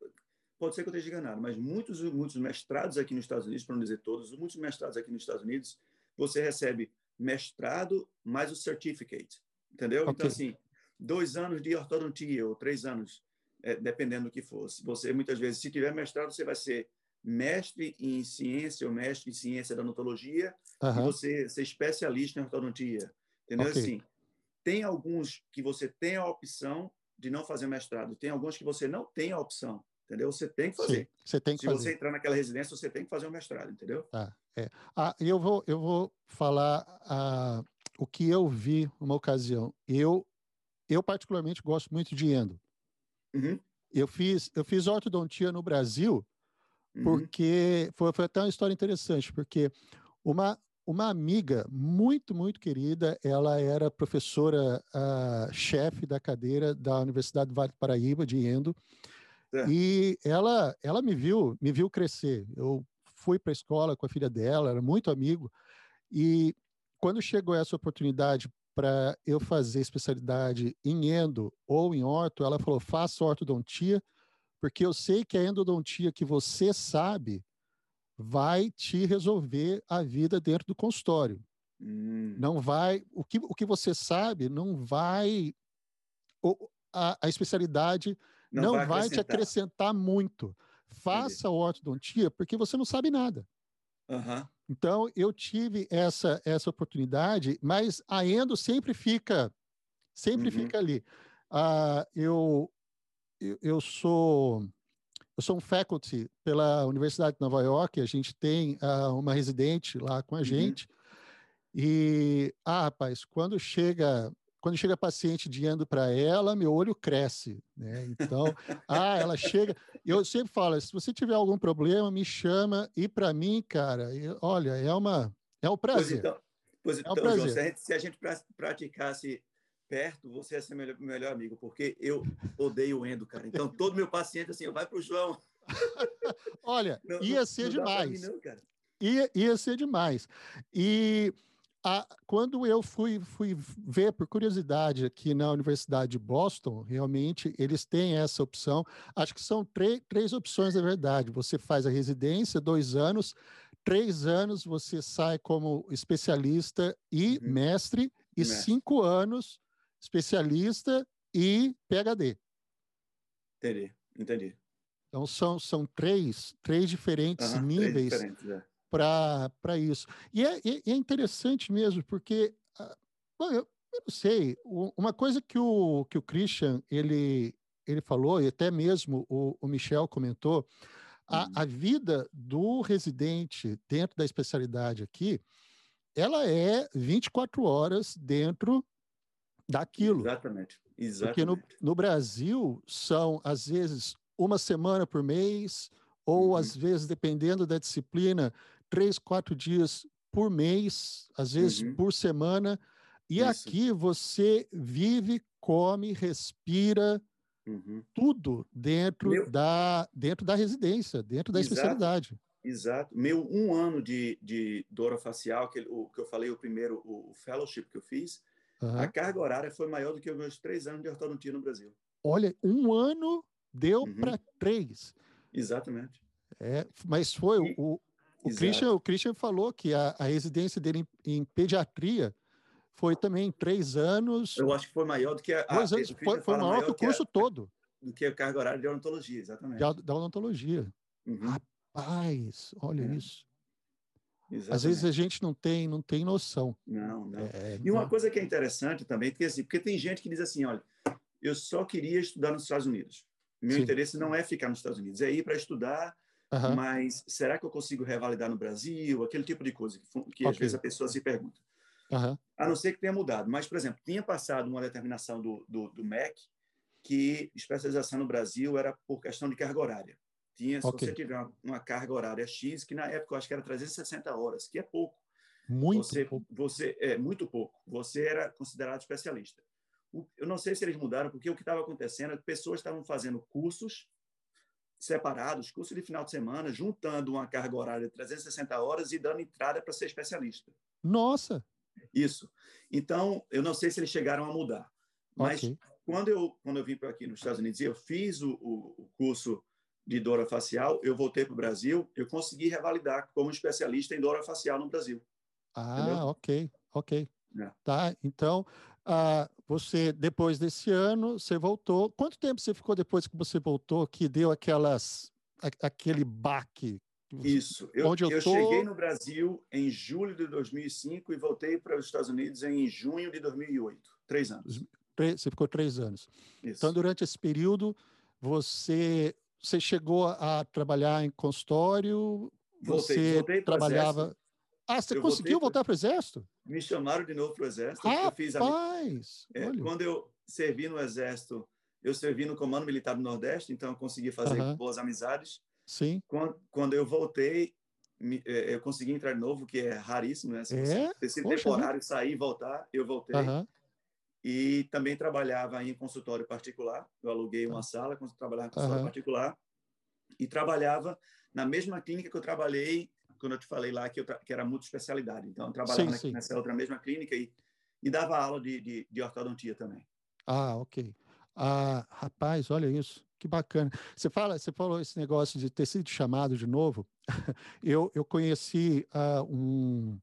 pode ser que eu esteja enganado, mas muitos, muitos mestrados aqui nos Estados Unidos, para não dizer todos, muitos mestrados aqui nos Estados Unidos, você recebe mestrado mais o certificate, entendeu? Então, okay. Então, assim, dois anos de ortodontia ou três anos, é, dependendo do que fosse. Você, muitas vezes, se tiver mestrado, você vai ser mestre em ciência ou mestre em ciência da odontologia e você ser especialista em ortodontia. Entendeu? Okay. Assim, tem alguns que você tem a opção de não fazer mestrado, tem alguns que você não tem a opção. Entendeu? Você tem que fazer. Sim, você tem que Se fazer. você entrar naquela residência, você tem que fazer o um mestrado, entendeu? Tá. É. Ah, eu vou, eu vou falar ah, o que eu vi uma ocasião. Eu, eu particularmente gosto muito de endo. Uhum. Eu fiz, eu fiz ortodontia no Brasil Uhum. porque foi, foi até uma história interessante, porque uma, uma amiga muito, muito querida, ela era professora uh, chefe da cadeira da Universidade do Vale do Paraíba, de Endo, é. e ela, ela me viu, me viu crescer. Eu fui para a escola com a filha dela, era muito amigo, e quando chegou essa oportunidade para eu fazer especialidade em endo ou em orto, ela falou, faça ortodontia, porque eu sei que a endodontia que você sabe vai te resolver a vida dentro do consultório. Hum. Não vai, o que, o que você sabe não vai, a, a especialidade não, não vai, vai te acrescentar muito. Faça Entendi. ortodontia porque você não sabe nada. Uhum. Então, eu tive essa, essa oportunidade, mas a endo sempre fica, sempre uhum. fica ali. Uh, eu, eu, eu sou eu sou um faculty pela Universidade de Nova York, a gente tem uh, uma residente lá com a uhum. gente. Uhum. E, ah, rapaz, quando chega quando chega paciente dizendo para ela, meu olho cresce, né? Então, ah, ela chega. Eu sempre falo, se você tiver algum problema, me chama. E para mim, cara, eu, olha, é uma é um prazer. Pois então, pois então é um prazer. João, se a gente, se a gente praticasse perto, você é seu melhor, melhor amigo, porque eu odeio o endo, cara. Então, todo meu paciente, assim, vai para o João. Olha, não, ia ser não demais. Mim, não, ia, ia ser demais. E a, quando eu fui, fui ver, por curiosidade, aqui na Universidade de Boston, realmente eles têm essa opção. Acho que são três opções, na verdade. Você faz a residência, dois anos, três anos você sai como especialista e uhum. mestre, e mestre. cinco anos especialista e PhD. Entendi, entendi. Então são, são três, três diferentes uhum, níveis é. Para isso. E é, é, interessante mesmo, porque uh, bom, eu, eu, não sei, uma coisa que o, que o Christian ele, ele falou, e até mesmo o, o Michel comentou, a, uhum. a vida do residente dentro da especialidade aqui, ela é 24 horas dentro daquilo. Exatamente. Exatamente. Porque no, no Brasil são, às vezes, uma semana por mês, ou uhum. às vezes, dependendo da disciplina, três, quatro dias por mês, às vezes uhum. por semana. E Isso. aqui você vive, come, respira, uhum. tudo dentro, Meu... da, dentro da residência, dentro da Exato. especialidade. Exato. Meu um ano de, de dor facial, que, o, que eu falei, o primeiro, o, o fellowship que eu fiz, Uhum. A carga horária foi maior do que os meus três anos de ortodontia no Brasil. Olha, um ano deu uhum. para três. Exatamente. É, mas foi e, o, o Christian, o Christian falou que a, a residência dele em, em, pediatria foi também três anos. Eu acho que foi maior do que a. Dois anos, foi, foi maior, maior, que o curso que a, todo. Do que a carga horária de odontologia, exatamente. Da, da odontologia. Uhum. Rapaz, olha é. isso. Exatamente. Às vezes a gente não tem, não tem noção. Não, não. É, e uma não. coisa que é interessante também, porque, assim, porque tem gente que diz assim, olha, eu só queria estudar nos Estados Unidos. Meu Sim. interesse não é ficar nos Estados Unidos, é ir para estudar, uhum. mas será que eu consigo revalidar no Brasil? Aquele tipo de coisa que, que okay. às vezes a pessoa se pergunta. Uhum. A não ser que tenha mudado. Mas, por exemplo, tinha passado uma determinação do, do, do MEC que especialização no Brasil era por questão de carga horária. Tinha, se okay. você tiver uma, uma, carga horária X, que na época eu acho que era 360 horas, que é pouco. Muito você, pouco. Você, é, muito pouco. Você era considerado especialista. O, eu não sei se eles mudaram, porque o que estava acontecendo é que pessoas estavam fazendo cursos separados, curso de final de semana, juntando uma carga horária de 360 horas e dando entrada para ser especialista. Nossa! Isso. Então, eu não sei se eles chegaram a mudar, mas okay. quando, eu, quando eu vim para aqui nos Estados Unidos e eu fiz o, o, curso de dor facial, eu voltei para o Brasil, eu consegui revalidar como especialista em dor facial no Brasil. Ah, Entendeu? ok, ok. É. Tá, então, ah, você, depois desse ano, você voltou. Quanto tempo você ficou depois que você voltou que deu aquelas, aquele baque? Isso. Eu, Onde eu, eu tô... cheguei no Brasil em julho de 2005 e voltei para os Estados Unidos em junho de 2008. Três anos. Você ficou três anos. Isso. Então, durante esse período, você, você chegou a trabalhar em consultório? Voltei, você voltei trabalhava. Ah, você eu conseguiu voltar para o Exército? Me chamaram de novo para o Exército. Rapaz, eu fiz a... é, quando eu servi no Exército, eu servi no Comando Militar do Nordeste, então eu consegui fazer uh -huh. boas amizades. Sim. Quando, quando eu voltei, me, é, eu consegui entrar de novo, que é raríssimo, né? Se é? Esse temporário, sair e voltar, eu voltei. Uh -huh. E também trabalhava em consultório particular. Eu aluguei uma sala, trabalhava em consultório uh -huh. particular. E trabalhava na mesma clínica que eu trabalhei quando eu te falei lá que, eu que era especialidade Então, eu trabalhava sim, sim. nessa outra mesma clínica e, e dava aula de, de, de ortodontia também. Ah, ok. Ah, rapaz, olha isso, que bacana. Você fala, você falou esse negócio de ter sido chamado de novo. eu, eu conheci uh, um,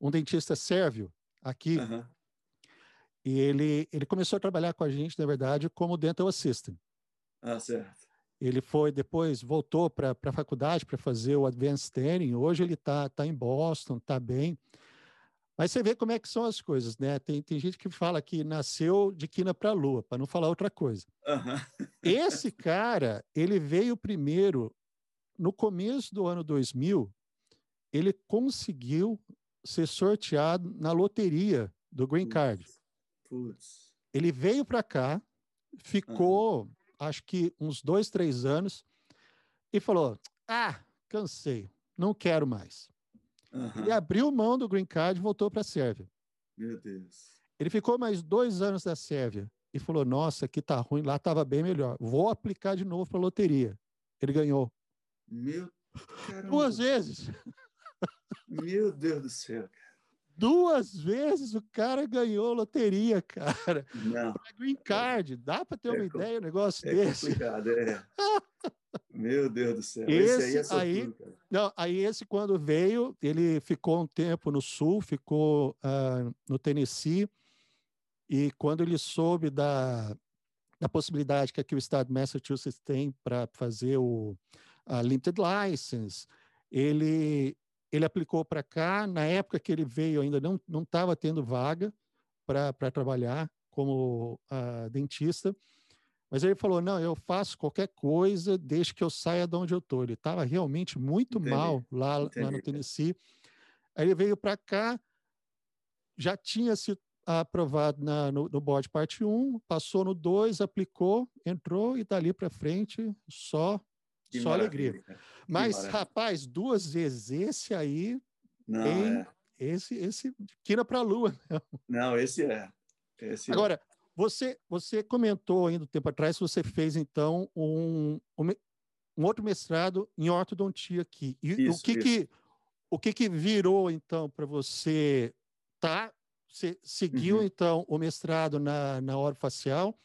um dentista sérvio aqui. Uhum. E ele, ele começou a trabalhar com a gente, na verdade, como dental assistant. Ah, certo. Ele foi depois voltou para a faculdade para fazer o Advanced Training. Hoje ele está tá em Boston, está bem. Mas você vê como é que são as coisas, né? Tem, tem gente que fala que nasceu de quina para a lua, para não falar outra coisa. Uhum. Esse cara, ele veio primeiro no começo do ano 2000, ele conseguiu ser sorteado na loteria do Green Card. Putz. Ele veio para cá, ficou uhum acho que uns dois, três anos, e falou: Ah, cansei, não quero mais. Uhum. Ele abriu mão do green card e voltou para a Sérvia. Meu Deus. Ele ficou mais dois anos na Sérvia e falou: Nossa, aqui tá ruim, lá estava bem melhor. Vou aplicar de novo para a loteria. Ele ganhou. Meu caramba. Duas vezes. Meu Deus do céu, cara. Duas vezes o cara ganhou loteria, cara. Não. Pra green card. Dá para ter é uma ideia um negócio é desse? Complicado, é. Meu Deus do céu. Esse, esse aí, é aí, não, aí esse quando veio, ele ficou um tempo no sul, ficou uh, no Tennessee, e quando ele soube da, da possibilidade que aqui o estado de Massachusetts tem para fazer o a limited license, ele ele aplicou para cá, na época que ele veio ainda não estava tendo vaga para trabalhar como uh, dentista, mas ele falou, não, eu faço qualquer coisa desde que eu saia de onde eu estou. Ele estava realmente muito Entendi. mal lá, lá no Tennessee. Aí ele veio para cá, já tinha sido aprovado na, no, no board parte 1, passou no 2, aplicou, entrou e dali para frente só que Só alegria. Mas, rapaz, duas vezes. Esse aí. Não, tem, é. Esse, esse tira para a lua. Não, esse é. Esse é. Agora, é. você, você comentou ainda um tempo atrás que você fez, então, um, um, um outro mestrado em ortodontia aqui. E isso, o, que, isso. que, o que, que virou, então, para você. Tá? Você seguiu, uhum. então, o mestrado na, na orofacial facial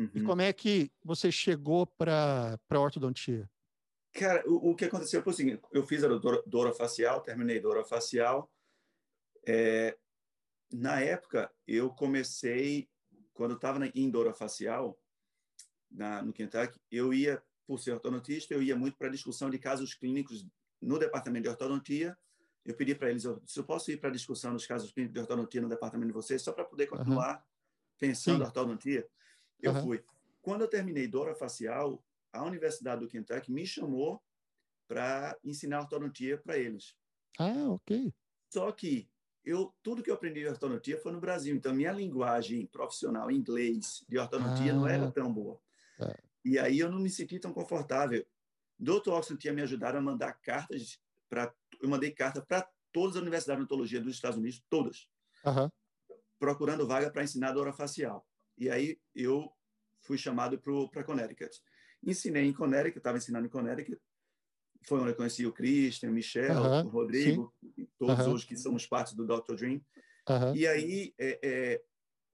Uhum. E como é que você chegou para a ortodontia? Cara, o, o, que aconteceu foi o seguinte: eu fiz a dor facial, terminei dor facial. É, na época, eu comecei, quando eu estava em dor facial, na, no Kentucky, eu ia, por ser ortodontista, eu ia muito para discussão de casos clínicos no departamento de ortodontia. Eu pedi para eles, se eu posso ir para a discussão dos casos clínicos de ortodontia no departamento de vocês, só para poder continuar uhum. pensando Sim. ortodontia. Eu uhum. fui. Quando eu terminei Dora Facial, a Universidade do Kentucky me chamou para ensinar ortodontia para eles. Ah, ok. Só que eu tudo que eu aprendi de ortodontia foi no Brasil, então minha linguagem profissional, inglês, de ortodontia ah. não era ah. tão boa. É. E aí eu não me senti tão confortável. Dr. Oxon tinha me ajudado a mandar cartas para eu mandei carta para todas as universidades de odontologia dos Estados Unidos, todas, procurando vaga para ensinar dor facial. E aí eu fui chamado para Connecticut. ensinei em Connecticut, estava ensinando em Connecticut, foi onde eu conheci o Christian, o Michel, uh -huh, o Rodrigo, todos uh -huh. hoje que somos parte do Dr. Dream. Uh -huh. E aí, é, é,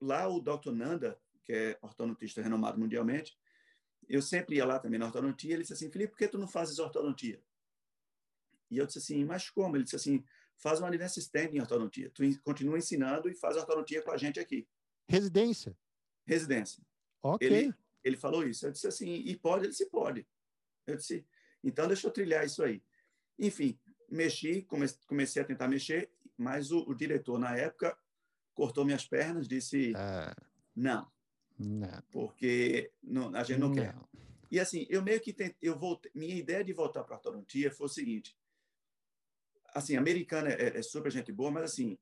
lá o Dr. Nanda, que é ortodontista renomado mundialmente, eu sempre ia lá também na ortodontia, ele disse assim, Felipe, por que tu não fazes ortodontia? E eu disse assim, mas como? Ele disse assim, faz uma advanced stand em ortodontia. Tu continua ensinando e faz ortodontia com a gente aqui. Residência? Residência. Ok. Ele, ele falou isso. Eu disse assim, e pode? Ele disse, pode. Eu disse, então deixa eu trilhar isso aí. Enfim, mexi, comecei a tentar mexer, mas o, o diretor, na época, cortou minhas pernas, disse, ah, não, não, porque não, a gente não, não, quer. E assim, eu meio que tentei, eu voltei, minha ideia de voltar para a ortodontia foi o seguinte, assim, americana é, é, super gente boa, mas assim,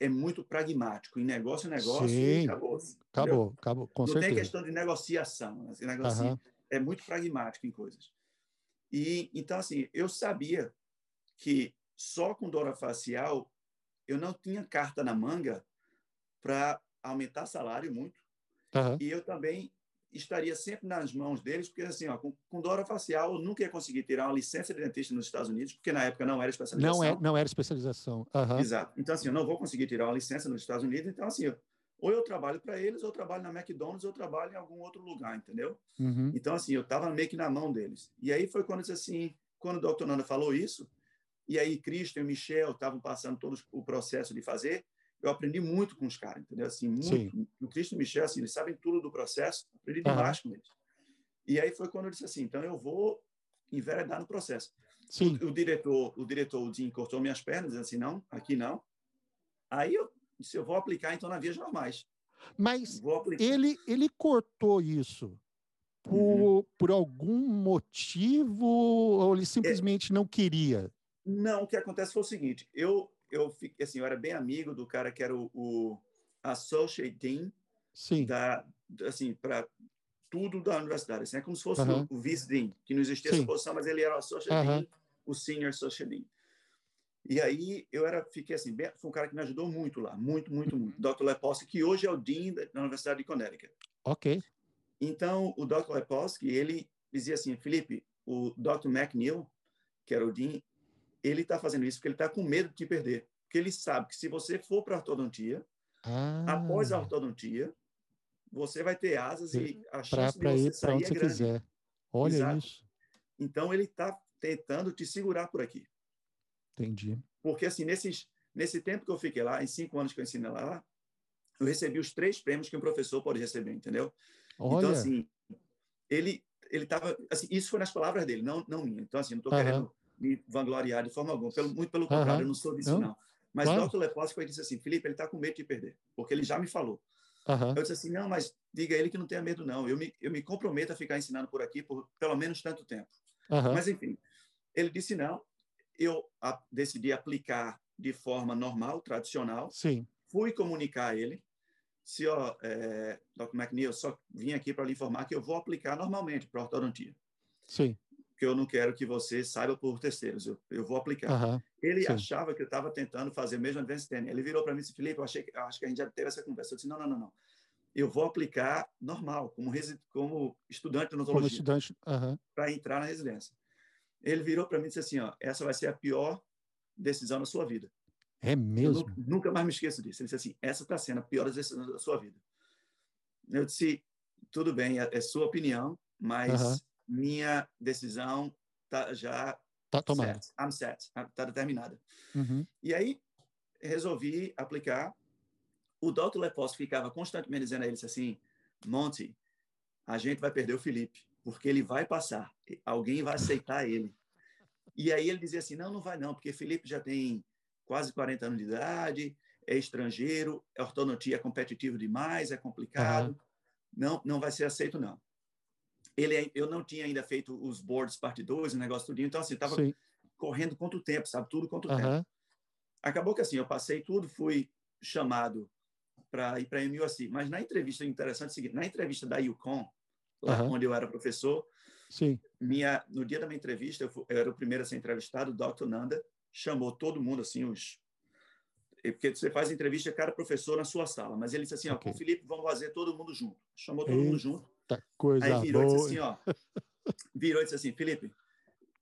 é muito pragmático. Em negócio é negócio Sim. acabou. Acabou, acabou, com Não certeza. tem questão de negociação. Assim, negocia, É muito pragmático em coisas. E então, assim, eu sabia que só com dora facial eu não tinha carta na manga para aumentar salário muito. Uhum. E eu também estaria sempre nas mãos deles, porque assim, ó, com, com dora facial eu nunca ia conseguir tirar uma licença de dentista nos Estados Unidos, porque na época não era especialização. Não, é, não era especialização. Uhum. Exato. Então, assim, eu não vou conseguir tirar uma licença nos Estados Unidos, então, assim, eu, ou eu trabalho para eles, ou eu trabalho na McDonald's, ou eu trabalho em algum outro lugar, entendeu? Uhum. Então, assim, eu estava meio que na mão deles. E aí foi quando, assim, quando o Dr. Nanda falou isso, e aí Christian e Michel estavam passando todo o processo de fazer, eu aprendi muito com os caras, entendeu? Assim, muito. Sim. O Christian e o Michel, assim, eles sabem tudo do processo, aprendi demais uhum. com eles. E aí foi quando eu disse assim, então eu vou enveredar no processo. Sim. O, o diretor, o diretor, o Jim, cortou minhas pernas, disse assim, não, aqui não. Aí eu disse, eu vou aplicar então na vias normais. Mas ele, ele cortou isso por, uhum. por algum motivo ou ele simplesmente é, não queria? Não, o que acontece foi o seguinte, eu, eu, fiquei, assim, eu era bem amigo do cara que era o, o Associate Dean Sim. da, assim, para tudo da universidade. Assim, é como se fosse uhum. o, o vice-dean, que não existia Sim. essa posição, mas ele era o associate uhum. dean, o senior associate dean. E aí eu era, fiquei assim, bem, foi um cara que me ajudou muito lá, muito, muito, muito. Uhum. Dr. Leposki, que hoje é o dean da Universidade de Connecticut. Ok. Então, o Dr. Leposki, ele dizia assim, Felipe, o Dr. McNeil, que era o dean, ele está fazendo isso porque ele está com medo de te perder. Porque ele sabe que se você for para a ortodontia, ah. após a ortodontia, você vai ter asas e a chance pra, pra de você ir sair onde é você grande. quiser. Olha Exato. isso. Então ele está tentando te segurar por aqui. Entendi. Porque assim nesses nesse tempo que eu fiquei lá, em cinco anos que eu ensinei lá, eu recebi os três prêmios que um professor pode receber, entendeu? Olha. Então assim ele ele estava assim isso foi nas palavras dele, não não minha. Então assim não estou Aham. querendo me vangloriar de forma alguma, pelo, muito pelo contrário, eu não sou disso Não. não. Mas Claro. Dr. Leposse foi disse assim, Felipe, ele está com medo de perder, porque ele já me falou. Eu disse assim, não, mas diga a ele que não tenha medo, não. Eu me, eu me comprometo a ficar ensinando por aqui por pelo menos tanto tempo. Mas, enfim, ele disse não. Eu a, decidi aplicar de forma normal, tradicional. Sim. Fui comunicar a ele. Se, ó, é, Dr. McNeil, só vim aqui para lhe informar que eu vou aplicar normalmente para ortodontia. Sim. Porque eu não quero que você saiba por terceiros. Eu, eu vou aplicar. Aham. Ele Sim. achava que eu estava tentando fazer mesmo advanced standing. Ele virou para mim e disse, Felipe, eu, achei, que- eu acho que a gente já teve essa conversa. Eu disse, não, não, não, não. Eu vou aplicar normal, como, como estudante de Como odontologia, estudante. Aham. para entrar na residência. Ele virou para mim e disse assim, ó, essa vai ser a pior decisão da sua vida. É mesmo? nu- nunca mais me esqueço disso. Ele disse assim, essa está sendo a pior decisão da sua vida. Eu disse, tudo bem, é, é sua opinião, mas Aham. Minha decisão tá já Tá tomado. set. I'm set. Está determinada. Uhum. E aí resolvi aplicar. O Dr. Lepos ficava constantemente dizendo a ele assim: Monty, a gente vai perder o Felipe, porque ele vai passar, alguém vai aceitar ele. E aí ele dizia assim: não, não vai não, porque Felipe já tem quase 40 anos de idade, é estrangeiro, a ortodontia é competitivo demais, é complicado, não, não vai ser aceito não. Ele, eu não tinha ainda feito os boards parte 2, o negócio tudinho, então assim, estava Sim. correndo contra o tempo, sabe? Tudo contra o tempo acabou que assim, eu passei tudo, fui chamado para ir para a MUSC. Mas na entrevista, interessante é o seguinte, na entrevista da UConn, lá onde eu era professor, Sim. minha, no dia da minha entrevista, eu, fu- eu era o primeiro a ser entrevistado, o Dr. Nanda chamou todo mundo, assim, os... é Porque você faz entrevista, cada professor na sua sala, mas ele disse assim, ó, Ok. com o Felipe, vamos fazer todo mundo junto. Chamou todo mundo junto. Eita, coisa Aí virou boa. e disse assim, ó. Virou e disse assim, Felipe,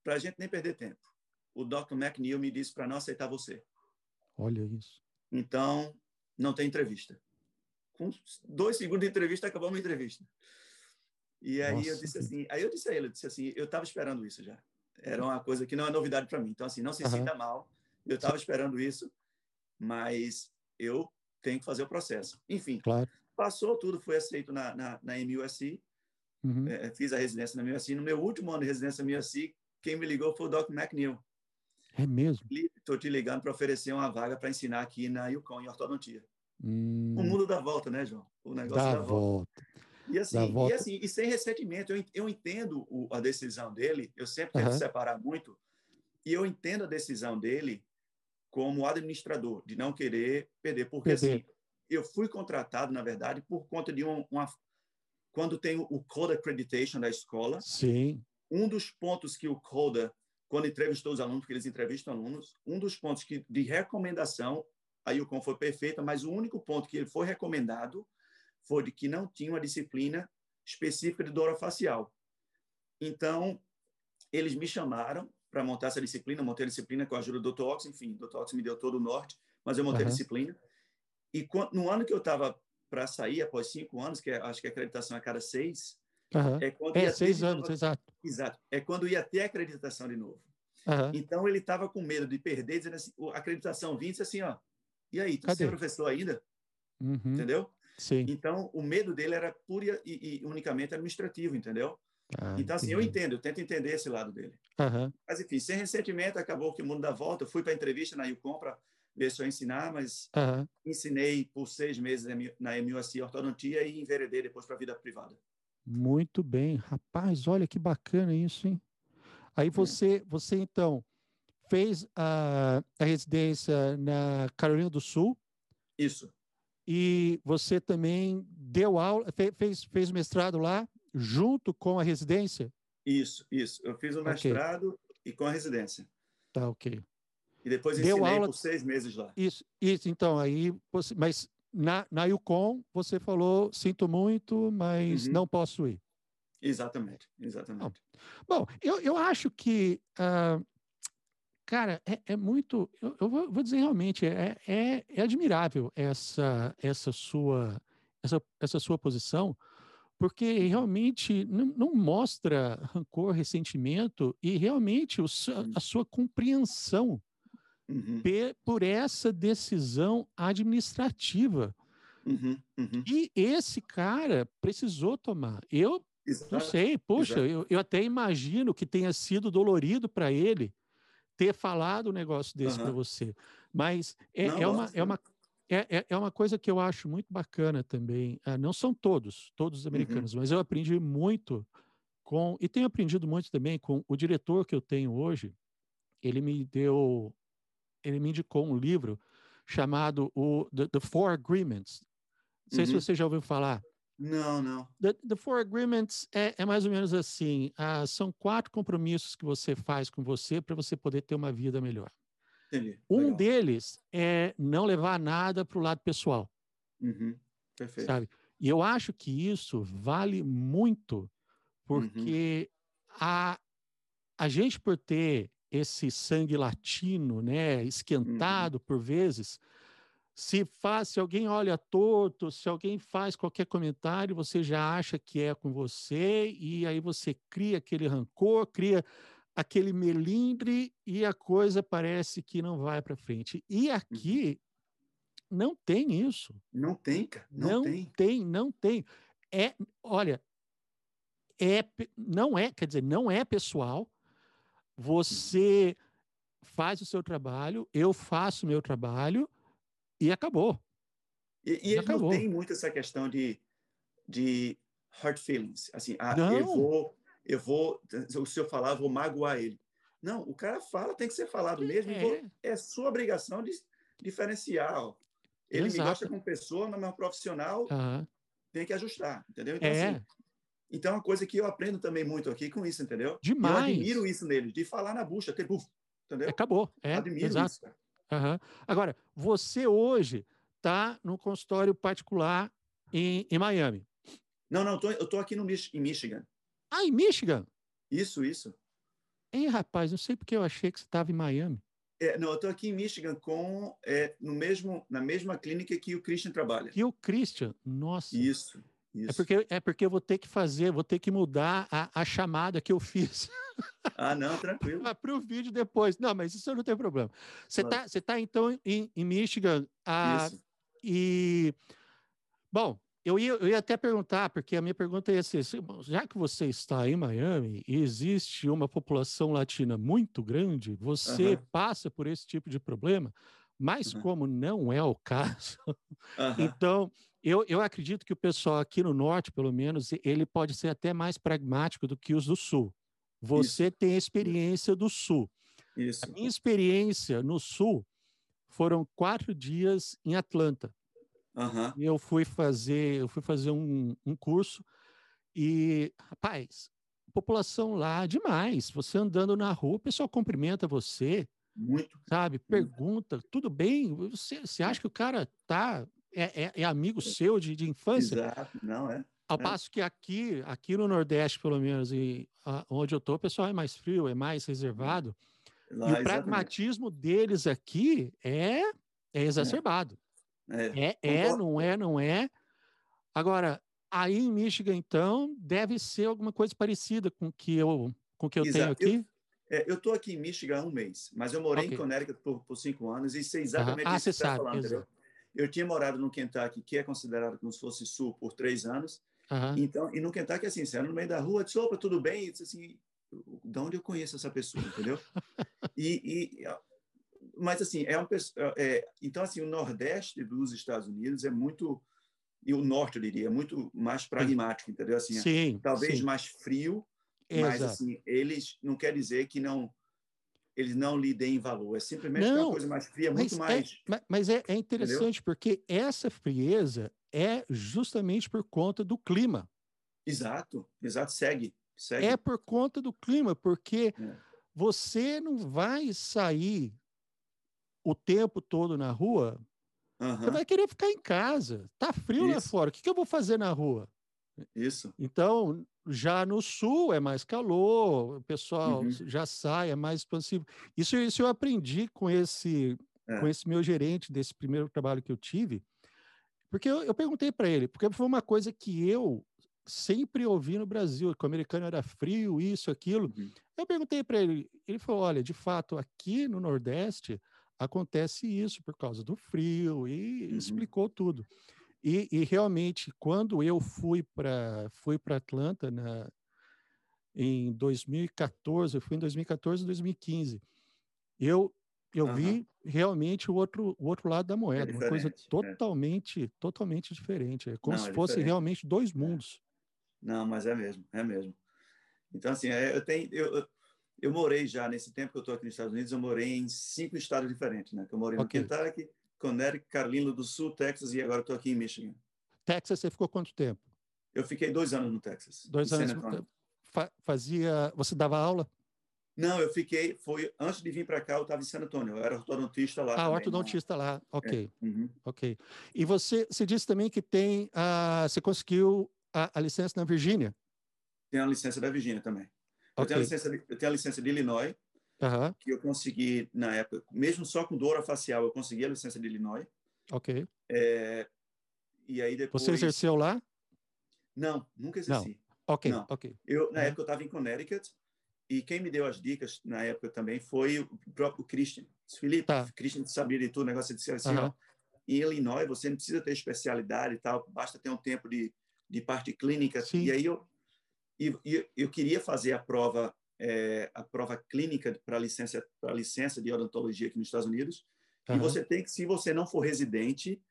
para a gente nem perder tempo, o Dr. McNeil me disse para não aceitar você. Olha isso. Então, não tem entrevista. Com dois segundos de entrevista, acabou uma entrevista. E aí Nossa, eu disse assim, aí eu disse a ele, eu disse assim, eu estava esperando isso já. Era uma coisa que não é novidade para mim. Então assim, não se sinta mal. Eu estava esperando isso, mas eu tenho que fazer o processo. Enfim, Claro. Passou tudo, foi aceito na, na, na MUSC, Uhum. eh, fiz a residência na MUSC. No meu último ano de residência na MUSC, quem me ligou foi o Dr. McNeil. É mesmo. Estou te ligando para oferecer uma vaga para ensinar aqui na Yukon, em ortodontia. Hum, O mundo dá volta, né, João? O negócio dá dá, volta. volta. E assim, e assim, e sem ressentimento, eu, eu entendo o- a decisão dele, eu sempre tento Aham. separar muito, e eu entendo a decisão dele como administrador, de não querer perder, porque Perder. assim, eu fui contratado, na verdade, por conta de um, uma... Quando tem o- Code Accreditation da escola, Sim. um dos pontos que o CODA, quando entrevistou os alunos, porque eles entrevistam alunos, um dos pontos que, de recomendação, a Yukon foi perfeita, mas o único ponto que ele foi recomendado foi de que não tinha uma disciplina específica de dor facial. Então, eles me chamaram para montar essa disciplina, montei a disciplina com a ajuda do Dr. Ox, enfim, o Dr. Ox me deu todo o norte, mas eu montei a Aham. disciplina. E no ano que eu estava para sair, após cinco anos, que é- acho que a acreditação é a cada seis, Aham. é quando É, seis anos, novo- exato. Exato. É quando ia ter acreditação de novo. Aham. Então ele estava com medo de perder, dizendo assim, a acreditação vinha e disse assim, ó, e aí, tu Cadê? é professor ainda? Uhum. Entendeu? Sim. Então o medo dele era pura e, e unicamente administrativo, entendeu? Ah, então assim, eu entendo, eu tento entender esse lado dele. Aham. Mas enfim, sem ressentimento, acabou que o mundo dá volta. Eu fui para a entrevista na Yukon para se eu ensinar, mas Aham. ensinei por seis meses na MUSC ortodontia e enveredei depois para a vida privada. Muito bem. Rapaz, olha que bacana isso, hein? Aí você, você então fez a, a residência na Carolina do Sul Isso. e você também deu aula, fe- fez, fez mestrado lá junto com a residência? Isso, isso. Eu fiz o mestrado e com a residência. Tá, ok. E depois Deu ensinei aula- por seis meses lá. Isso, isso então, aí você, mas na, na Yukon você falou, sinto muito, mas Uhum. não posso ir. Exatamente, exatamente. Bom, eu, eu acho que, ah, cara, é, é muito. Eu, eu vou, vou dizer realmente, é, é, é admirável essa, essa, sua, essa, essa sua posição, porque realmente não, não mostra rancor, ressentimento e realmente o, a sua compreensão Uhum, por essa decisão administrativa. uhum, uhum. E esse cara precisou tomar. Eu não Exato. sei, poxa, eu, eu até imagino que tenha sido dolorido para ele ter falado um negócio desse para Aham. você. Mas é, Não, é uma, é, uma, é, é- é uma coisa que eu acho muito bacana também. Ah, não são todos, todos os Uhum. americanos, mas eu aprendi muito com. E tenho aprendido muito também com o diretor que eu tenho hoje. Ele me deu. Ele me indicou um livro chamado o The, The Four Agreements. Não sei Uhum. se você já ouviu falar. Não, não. The, the Four Agreements é, é mais ou menos assim: ah, são quatro compromissos que você faz com você para você poder ter uma vida melhor. Entendi. Um Legal. deles é não levar nada para o lado pessoal, Uhum, Perfeito. sabe? E eu acho que isso vale muito, porque a, a gente, por ter esse sangue latino, né, esquentado por vezes, se faz, se alguém olha torto, se alguém faz qualquer comentário, você já acha que é com você e aí você cria aquele rancor, cria aquele melindre e a coisa parece que não vai para frente. E aqui não tem isso. Não tem, cara. Não, tem. tem, não tem. É, olha, é, não é, quer dizer, não é pessoal. Você faz o seu trabalho, eu faço o meu trabalho e acabou. E, e Já eles não acabou. têm muito essa questão de, de hard feelings. Assim, ah, Não. eu vou, eu vou, se eu falar, eu vou magoar ele. Não, o cara fala, tem que ser falado mesmo. e É. vou- É sua obrigação de diferenciar. ó. Ele Exato. me gosta como pessoa, mas é um profissional, tem que ajustar, entendeu? Então, É, assim, então é uma coisa que eu aprendo também muito aqui com isso, entendeu? Demais. Eu admiro isso nele, de falar na bucha, ter buf, entendeu? acabou. É, admiro exato. isso. Aham. Agora, você hoje está num consultório particular em, em Miami. Não, não, eu tô, eu tô aqui no, em Michigan. Ah, em Michigan? Isso, isso. Ei, rapaz, não sei porque eu achei que você estava em Miami. É, não, eu estou aqui em Michigan com é, no mesmo na mesma clínica que o Christian trabalha. Que o Christian, nossa. Isso. É isso. É porque é porque eu vou ter que fazer, vou ter que mudar a, a chamada que eu fiz. Ah, não, tranquilo. Para o vídeo depois. Não, mas isso não tem problema. Você está você tá então em, em Michigan. Ah, isso. E bom, eu ia, eu ia até perguntar, porque a minha pergunta ia ser: já que você está em Miami e existe uma população latina muito grande, você uhum. passa por esse tipo de problema, mas uhum. como não é o caso, uhum. então eu, eu acredito que o pessoal aqui no norte, pelo menos, ele pode ser até mais pragmático do que os do sul. Você Isso. tem a experiência do sul. Isso. A minha experiência no sul foram quatro dias em Atlanta. Uhum. Eu fui fazer, eu fui fazer um, um curso e, rapaz, população lá demais. Você andando na rua, o pessoal cumprimenta você. Muito. Sabe? Pergunta, tudo bem? Você, você acha que o cara tá é, é, é amigo seu de, de infância? Exato, não é. Ao é. passo que aqui, aqui no Nordeste, pelo menos, e a, onde eu tô, o pessoal é mais frio, é mais reservado. Lá, e o pragmatismo deles aqui é, é, é. exacerbado. É, é, é não é, não é. Agora, aí em Michigan, então, deve ser alguma coisa parecida com que eu, com que eu tenho aqui. Eu, estou aqui em Michigan há um mês, mas eu morei okay. em Connecticut por, por, cinco anos e sei exatamente ah, isso que você está falando? Eu tinha morado no Kentucky, que é considerado como se fosse sul, por três anos. Uhum. Então, e no Kentucky, assim, você era no meio da rua, de sopa, tudo bem? E disse assim, de onde eu conheço essa pessoa, entendeu? e, e mas assim é um é, então assim o nordeste dos Estados Unidos é muito e o norte eu diria muito mais pragmático entendeu assim sim, talvez sim. mais frio Exato. mas assim eles não quer dizer que não eles não lhe deem valor é simplesmente não, uma coisa mais fria muito é, mais é, mas é, é interessante entendeu? porque essa frieza é justamente por conta do clima exato exato segue segue é por conta do clima porque é. você não vai sair o tempo todo na rua, uhum. você vai querer ficar em casa. Tá frio Isso. lá fora. O que, que eu vou fazer na rua? Isso. Então, já no sul é mais calor, o pessoal uhum. já sai, é mais expansivo. Isso, isso eu aprendi com esse, é. com esse meu gerente desse primeiro trabalho que eu tive, porque eu, eu perguntei para ele, porque foi uma coisa que eu sempre ouvi no Brasil, que o americano era frio, isso, aquilo. Uhum. Eu perguntei para ele, ele falou: olha, de fato, aqui no Nordeste, acontece isso por causa do frio e uhum. explicou tudo. E, e, realmente, quando eu fui para fui Atlanta na, em 2014, eu fui em 2014 2015, eu eu uhum. vi realmente o outro o outro lado da é moeda, é uma coisa totalmente é. totalmente diferente, é como Não, se é fosse realmente dois é. mundos. Não, mas é mesmo, é mesmo. Então assim, é, eu tenho eu, eu morei já, nesse tempo que eu estou aqui nos Estados Unidos, eu morei em cinco estados diferentes, né? Eu morei okay. no Kentucky, Connecticut, Carolina do Sul, Texas e agora estou aqui em Michigan. Texas, você ficou quanto tempo? Eu fiquei dois anos no Texas. Dois anos. Fazia. Você dava aula? Não, eu fiquei. Foi antes de vir para cá, eu estava em San Antônio. Eu era ortodontista lá. Ah, também, ortodontista não. lá. Ok. É. Uhum. Ok. E você, você disse também que tem. a você conseguiu a, a licença na Virgínia? Tem a licença da Virgínia também. Okay. Eu, tenho a licença de, eu tenho a licença de Illinois, uhum. que eu consegui na época, mesmo só com dor facial, eu consegui a licença de Illinois. Ok. É, e aí depois. Você exerceu lá? Não, nunca exerci. Não. Ok, Não. ok. Eu, na uhum. época eu estava em Connecticut e quem me deu as dicas na época também foi o próprio Christian. Felipe, tá. Christian sabia de tudo, o negócio de ser assim, uhum. ó, em Illinois você não precisa ter especialidade e tal, basta ter um tempo de, de parte clínica. Sim. E aí eu e, e eu queria fazer a prova é, a prova clínica para licença para licença de odontologia aqui nos Estados Unidos. Uhum. E você tem que, se você não for residente,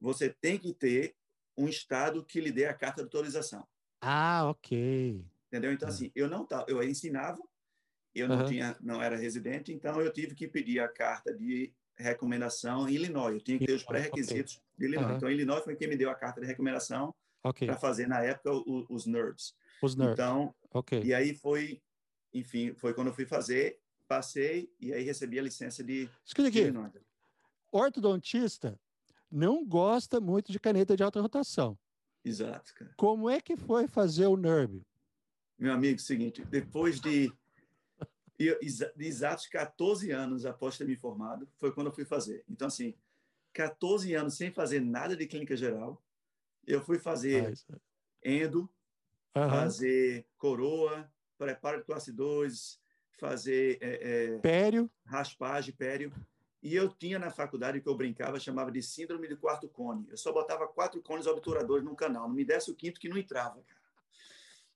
você tem que ter um estado que lhe dê a carta de autorização. Ah, ok. Entendeu? Então uhum. assim, eu não tá, eu ensinava, eu não uhum. tinha, não era residente, então eu tive que pedir a carta de recomendação em Illinois. Eu tinha que ter os pré-requisitos okay. de Illinois. Então, Illinois foi quem me deu a carta de recomendação okay. para fazer na época os, os NERDs. Os nerds. Então, ok. E aí foi, enfim, foi quando eu fui fazer, passei e aí recebi a licença de. Escuta aqui. Ortodontista não gosta muito de caneta de alta rotação. Exato, cara. Como é que foi fazer o NERB? Meu amigo, seguinte, depois de, de exatos 14 anos após ter me formado, foi quando eu fui fazer. Então, assim, 14 anos sem fazer nada de clínica geral, eu fui fazer endo, uhum. fazer coroa, preparo de classe 2, fazer é, é, pério. raspagem, pério. E eu tinha na faculdade que eu brincava, chamava de síndrome de quarto cone. Eu só botava quatro cones obturadores no canal. Não me desse o quinto que não entrava, cara.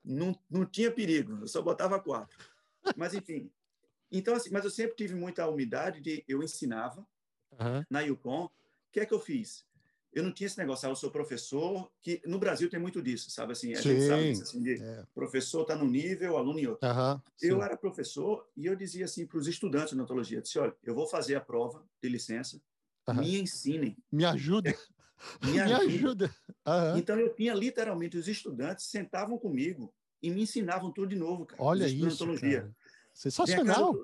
Não, não tinha perigo, eu só botava quatro. Mas, enfim. Então, assim, mas eu sempre tive muita umidade de... Eu ensinava uhum. na Yukon. O que é que eu fiz? Eu não tinha esse negócio, ah, eu sou professor, que no Brasil tem muito disso, sabe? Assim, a sim, gente sabe disso, assim, de é. professor está num nível, aluno em outro. Uhum, eu era professor e eu dizia assim para os estudantes de odontologia, disse, olha, eu vou fazer a prova de licença, uhum. me ensinem. Me ajuda. Me, me ajuda. Uhum. Então, eu tinha literalmente, os estudantes sentavam comigo e me ensinavam tudo de novo, cara. Olha isso, cara. Sensacional.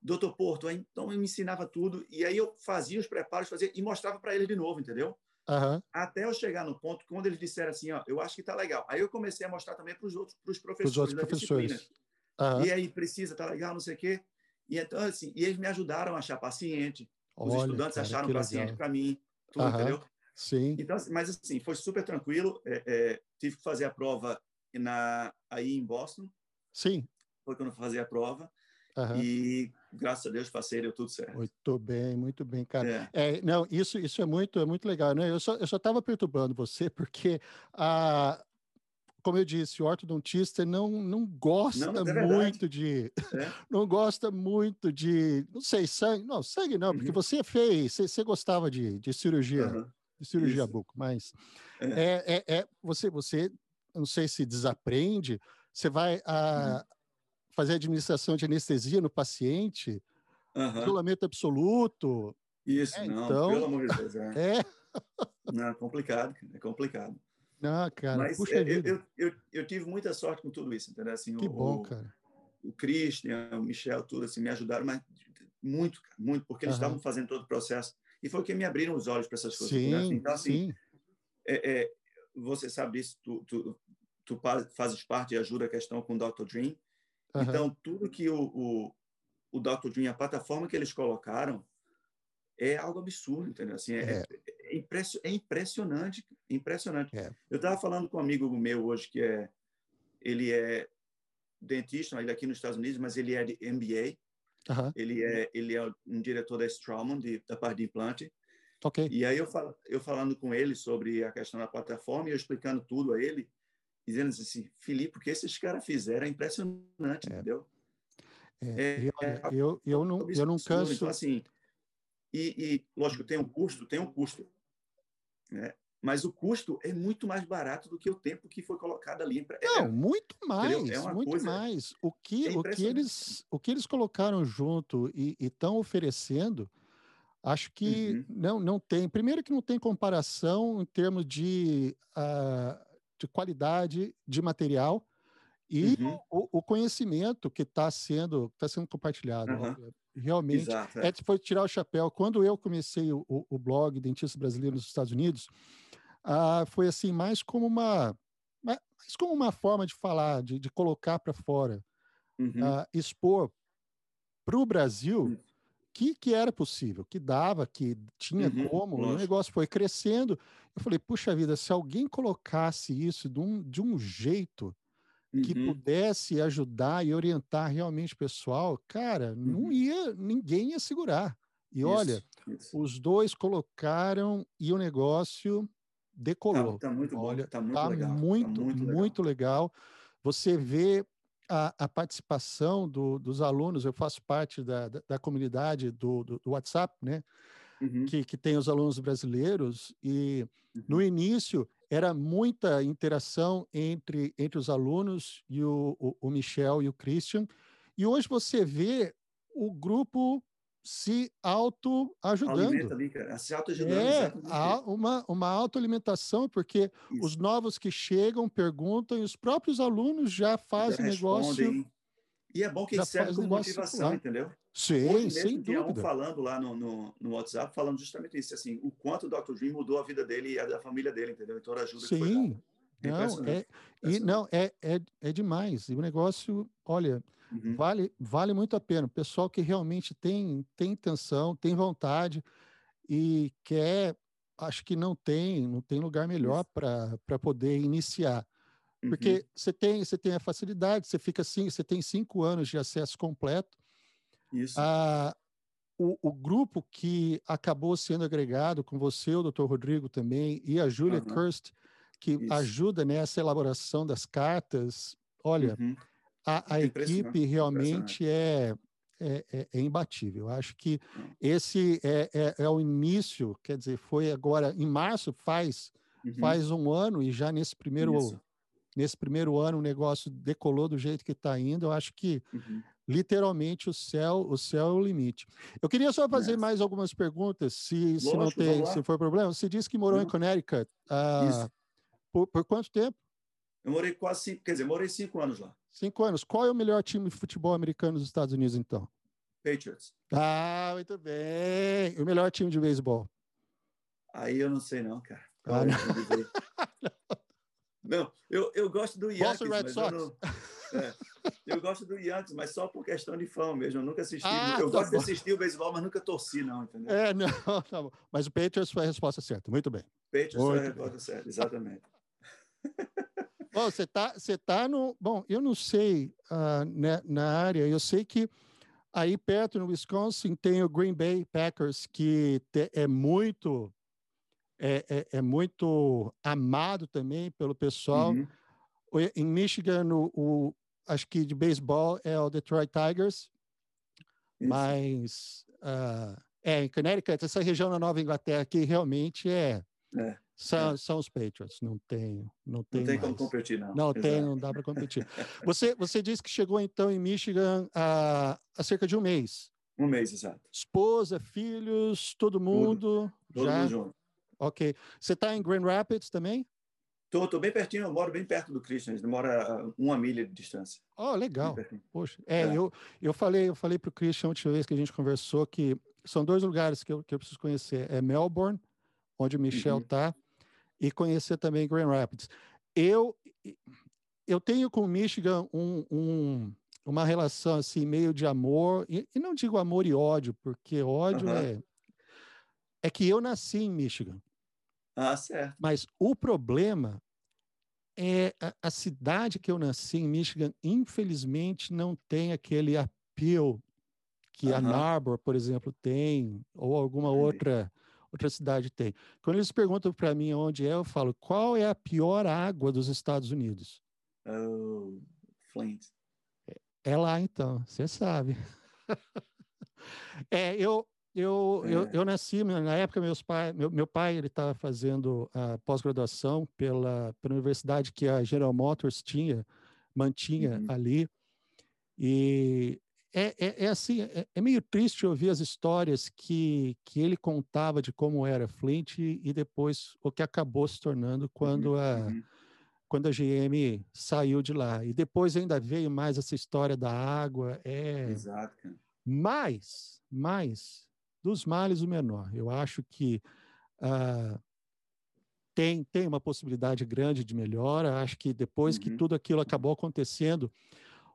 Doutor Porto, então eu me ensinava tudo e aí eu fazia os preparos, fazia e mostrava para eles de novo, entendeu? Uhum. Até eu chegar no ponto quando eles disseram assim, ó, eu acho que está legal. Aí eu comecei a mostrar também para os outros, para os professores, outros professores. Uhum. E aí precisa, tá legal, não sei o quê. E então assim, e eles me ajudaram a achar paciente. Os Olha, estudantes cara, acharam paciente para mim, tudo, uhum. entendeu? Sim. Então, assim, mas assim, foi super tranquilo. É, é, tive que fazer a prova na aí em Boston. Sim. Foi quando eu fazia a prova. E graças a Deus passei, deu tudo certo. Muito bem, muito bem, cara. É. é não, isso, isso é muito, é muito legal, né? Eu só, eu só estava perturbando você porque a como eu disse, o ortodontista não, não gosta não, é muito de. É. Não gosta muito de. Não sei, sangue. Não, sangue não, uhum. porque você fez, você, você gostava de, de cirurgia, uhum. de cirurgia buco, mas é. É, é. É, você, você, não sei se desaprende, você vai. A, uhum fazer administração de anestesia no paciente, uhum. isolamento absoluto. Isso, é, não, então... pelo amor de Deus. É. é. Não, é complicado, é complicado. Não, cara, Mas puxa é, eu, eu, eu, eu, tive muita sorte com tudo isso, entendeu? Assim, que o, bom, cara. O Christian, o Michel, tudo assim, me ajudaram, mas muito, muito, porque eles uhum. estavam fazendo todo o processo. E foi o que me abriram os olhos para essas coisas. Sim, né? Então, assim, é, é, você sabe disso, tu, tu, tu fazes parte e ajuda a questão com o Dr. Dream. Uhum. Então, tudo que o, o, o Dr. Dream, a plataforma que eles colocaram, é algo absurdo, entendeu? Assim, é, é. é, é impressionante, impressionante. É. Eu estava falando com um amigo meu hoje que é, ele é dentista, ele é aqui nos Estados Unidos, mas ele é de MBA. Uhum. Ele é ele é um diretor da Straumann, de, da parte de implante. Ok. E aí eu, fal, eu falando com ele sobre a questão da plataforma e eu explicando tudo a ele, dizendo assim, Felipe, o que esses caras fizeram é impressionante, é. entendeu? É, eu, é, eu, eu, não, eu não canso. Então, assim, e, e, lógico, tem um custo, tem um custo. Né? Mas o custo é muito mais barato do que o tempo que foi colocado ali. É, não, muito mais, é muito coisa, mais. O que, é o, que eles, o que eles colocaram junto e estão oferecendo, acho que uhum. não, não tem. Primeiro que não tem comparação em termos de uh, de qualidade de material e uhum. o, o, conhecimento que está sendo, tá sendo compartilhado. Uhum. Realmente, Exato, é. é. foi tirar o chapéu. Quando eu comecei o, o, blog Dentista Brasileiro nos Estados Unidos, ah, foi assim, mais como uma, mais como uma forma de falar, de, de colocar para fora, uhum. ah, expor para o Brasil hum que, que era possível, que dava, que tinha uhum, como, lógico. o negócio foi crescendo. Eu falei, puxa vida, se alguém colocasse isso de um, de um jeito que uhum. pudesse ajudar e orientar realmente o pessoal, cara, uhum. não ia, ninguém ia segurar. E isso, olha, isso. os dois colocaram e o negócio decolou. Tá, tá muito olha, bom, tá muito tá legal. Muito, tá muito, muito legal. legal. Você vê a, a participação do, dos alunos, eu faço parte da, da, da comunidade do, do, do, WhatsApp, né? Uhum. Que, que tem os alunos brasileiros, e uhum. no início era muita interação entre, entre os alunos e o, o, o Michel e o Christian, e hoje você vê o grupo se auto-ajudando. Se auto-ajudando. É, há uma, uma autoalimentação, porque Isso. os novos que chegam perguntam e os próprios alunos já fazem já negócio. E é bom que serve como motivação, entendeu? Sim, Hoje sem tinha dúvida. um falando lá no, no, no, WhatsApp, falando justamente isso, assim, o quanto o Dr. Dream mudou a vida dele e a da família dele, entendeu? Então, a ajuda Sim, Não, é, e não, é, é, é demais. E o negócio, olha, uhum. vale, vale muito a pena. O pessoal que realmente tem, tem intenção, tem vontade e quer, acho que não tem, não tem lugar melhor para poder iniciar. Porque uhum. você tem, você tem a facilidade, você fica assim, você tem cinco anos de acesso completo. Isso. Ah, o, o, grupo que acabou sendo agregado com você, o Dr. Rodrigo também, e a Julia uhum. Kirst, que Isso. ajuda nessa elaboração das cartas, olha, uhum. a, a equipe realmente é, é, é, é, imbatível. Acho que uhum. esse é, é, é, o início, quer dizer, foi agora em março, faz, uhum. faz um ano, e já nesse primeiro, nesse primeiro ano o negócio decolou do jeito que está indo. Eu acho que uhum literalmente o céu, o céu é o limite. Eu queria só fazer mais algumas perguntas, se, Lógico, se não tem, se for problema. Você disse que morou em Connecticut. Uh, por, por, quanto tempo? Eu morei quase cinco, quer dizer, morei cinco anos lá. Cinco anos. Qual é o melhor time de futebol americano dos Estados Unidos, então? Patriots. Ah, muito bem. O melhor time de beisebol? Aí eu não sei não, cara. Ah, não. não, eu, eu gosto do Yankees, Boston Red Sox. Eu não... É. Eu gosto do Yankees, mas só por questão de fã mesmo. Eu nunca assisti. Ah, eu tá gosto bom. de assistir o beisebol, mas nunca torci, não, entendeu? É, não, tá bom. Mas o Patriots foi a resposta certa. Muito bem. Patriots Muito foi a resposta certa, exatamente. Bom, você está você tá no. Bom, eu não sei uh, né, na área, eu sei que aí perto no Wisconsin tem o Green Bay Packers, que te, é muito. É, é, é, muito amado também pelo pessoal. Uhum. Em Michigan, o, o, acho que de beisebol é o Detroit Tigers, Isso. mas uh, é em Connecticut, essa região da Nova Inglaterra que realmente é, é. São, é. são os Patriots, não tem, não tem, não tem como competir, não. Não Exato. tem, não dá para competir. você, você disse que chegou então em Michigan há, há cerca de um mês. Um mês, exato. Esposa, filhos, todo mundo. Tudo, todo já? mundo junto. Ok. Você está em Grand Rapids também? Tô, tô bem pertinho, eu moro bem perto do Christian, ele mora uma milha de distância. Oh, legal. Poxa, é, é, eu, eu falei, eu falei para o Christian a última vez que a gente conversou que são dois lugares que eu, que eu preciso conhecer. É Melbourne, onde o Michel está, uhum. E conhecer também Grand Rapids. Eu, eu tenho com Michigan um, um, uma relação assim meio de amor, e, e, não digo amor e ódio, porque ódio uhum. é é que eu nasci em Michigan. Ah, certo. Mas o problema é a, a, cidade que eu nasci em Michigan, infelizmente, não tem aquele appeal que a Narbor, por exemplo, tem, ou alguma outra outra cidade tem. Quando eles perguntam para mim onde é, eu falo: qual é a pior água dos Estados Unidos? Oh, Flint. É, é lá então, você sabe. é, eu eu, é. eu, eu, nasci, na época, meus pai, meu, meu pai ele estava fazendo a pós-graduação pela, pela universidade que a General Motors tinha, mantinha uhum. ali. E é, é, é assim, é, é, meio triste ouvir as histórias que, que ele contava de como era Flint e, depois o que acabou se tornando quando uhum. a, uhum. quando a GM saiu de lá. E depois ainda veio mais essa história da água. É... Exato, cara. Mas, mas dos males o menor. Eu acho que uh, tem, tem uma possibilidade grande de melhora. Acho que depois uhum. que tudo aquilo acabou acontecendo,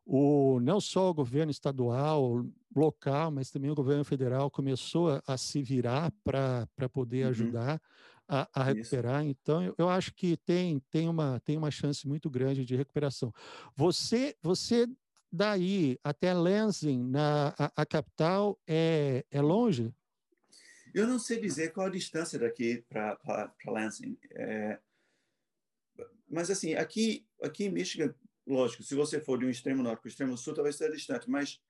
o, não só o governo estadual, local, mas também o governo federal começou a, a se virar para poder uhum. ajudar a, a recuperar. Isso. Então, eu, eu, acho que tem, tem, uma, tem uma chance muito grande de recuperação. Você, você daí até Lansing, na a, a, capital, é, é longe? Eu não sei dizer qual a distância daqui para Lansing. É, mas, assim, aqui, aqui em Michigan, lógico, se você for de um extremo norte para o extremo sul, talvez seja distante, mas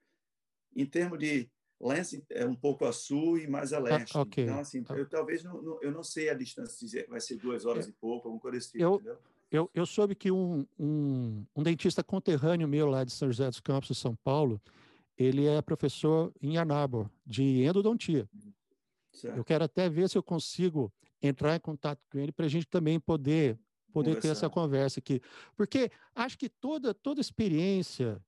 em termos de Lansing é um pouco a sul e mais a ah, leste. Ah, okay. Então, assim, eu talvez não, não, eu não sei a distância, vai ser duas horas é, e pouco, alguma coisa assim, eu, entendeu? Eu, eu soube que um, um, um, dentista conterrâneo meu lá de São José dos Campos, São Paulo, ele é professor em Ann Arbor, de endodontia. Certo. Eu quero até ver se eu consigo entrar em contato com ele para a gente também poder poder ter essa conversa aqui, porque acho que toda toda experiência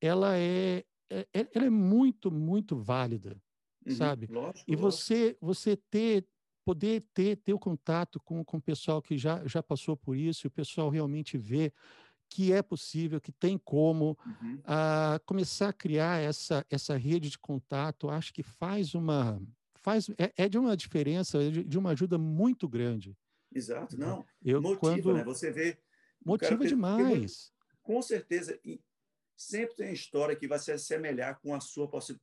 ela é, é, é ela é muito muito válida, uhum. sabe? Lógico, e você você ter poder ter, ter o contato com, com o pessoal que já, já passou por isso, e o pessoal realmente vê que é possível, que tem como uhum. uh, começar a criar essa, essa rede de contato, acho que faz uma faz é, é de uma diferença, é de, de, uma ajuda muito grande. Exato, né? não. Eu, motiva, quando... né? Você vê. Motiva demais. Com certeza, sempre tem história que vai se assemelhar com a sua possi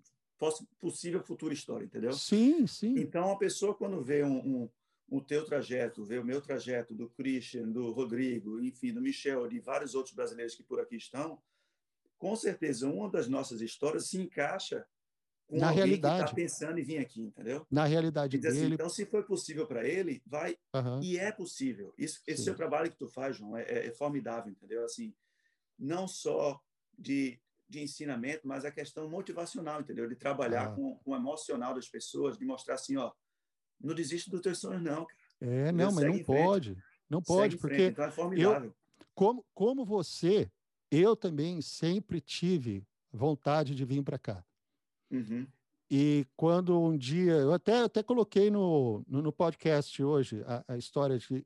possível futura história, entendeu? Sim, sim. Então, a pessoa, quando vê um, um, o teu trajeto, vê o meu trajeto, do Christian, do Rodrigo, enfim, do Michel, de vários outros brasileiros que por aqui estão, com certeza, uma das nossas histórias se encaixa na alguém realidade. que está pensando em vir aqui, entendeu? Na realidade assim, dele. então, se foi possível para ele, vai. Uhum. E é possível. Isso, esse seu trabalho que tu faz, João, é, é, é formidável, entendeu? Assim, não só de, de ensinamento, mas a questão motivacional, entendeu? De trabalhar ah. com, com o emocional das pessoas, de mostrar assim, ó, não desiste dos teus sonhos, não, cara. É, não, mas não pode. Não pode, porque então é eu, como, como você, eu também sempre tive vontade de vir para cá. Uhum. E quando um dia, eu até, até coloquei no, no, no podcast hoje a, a história de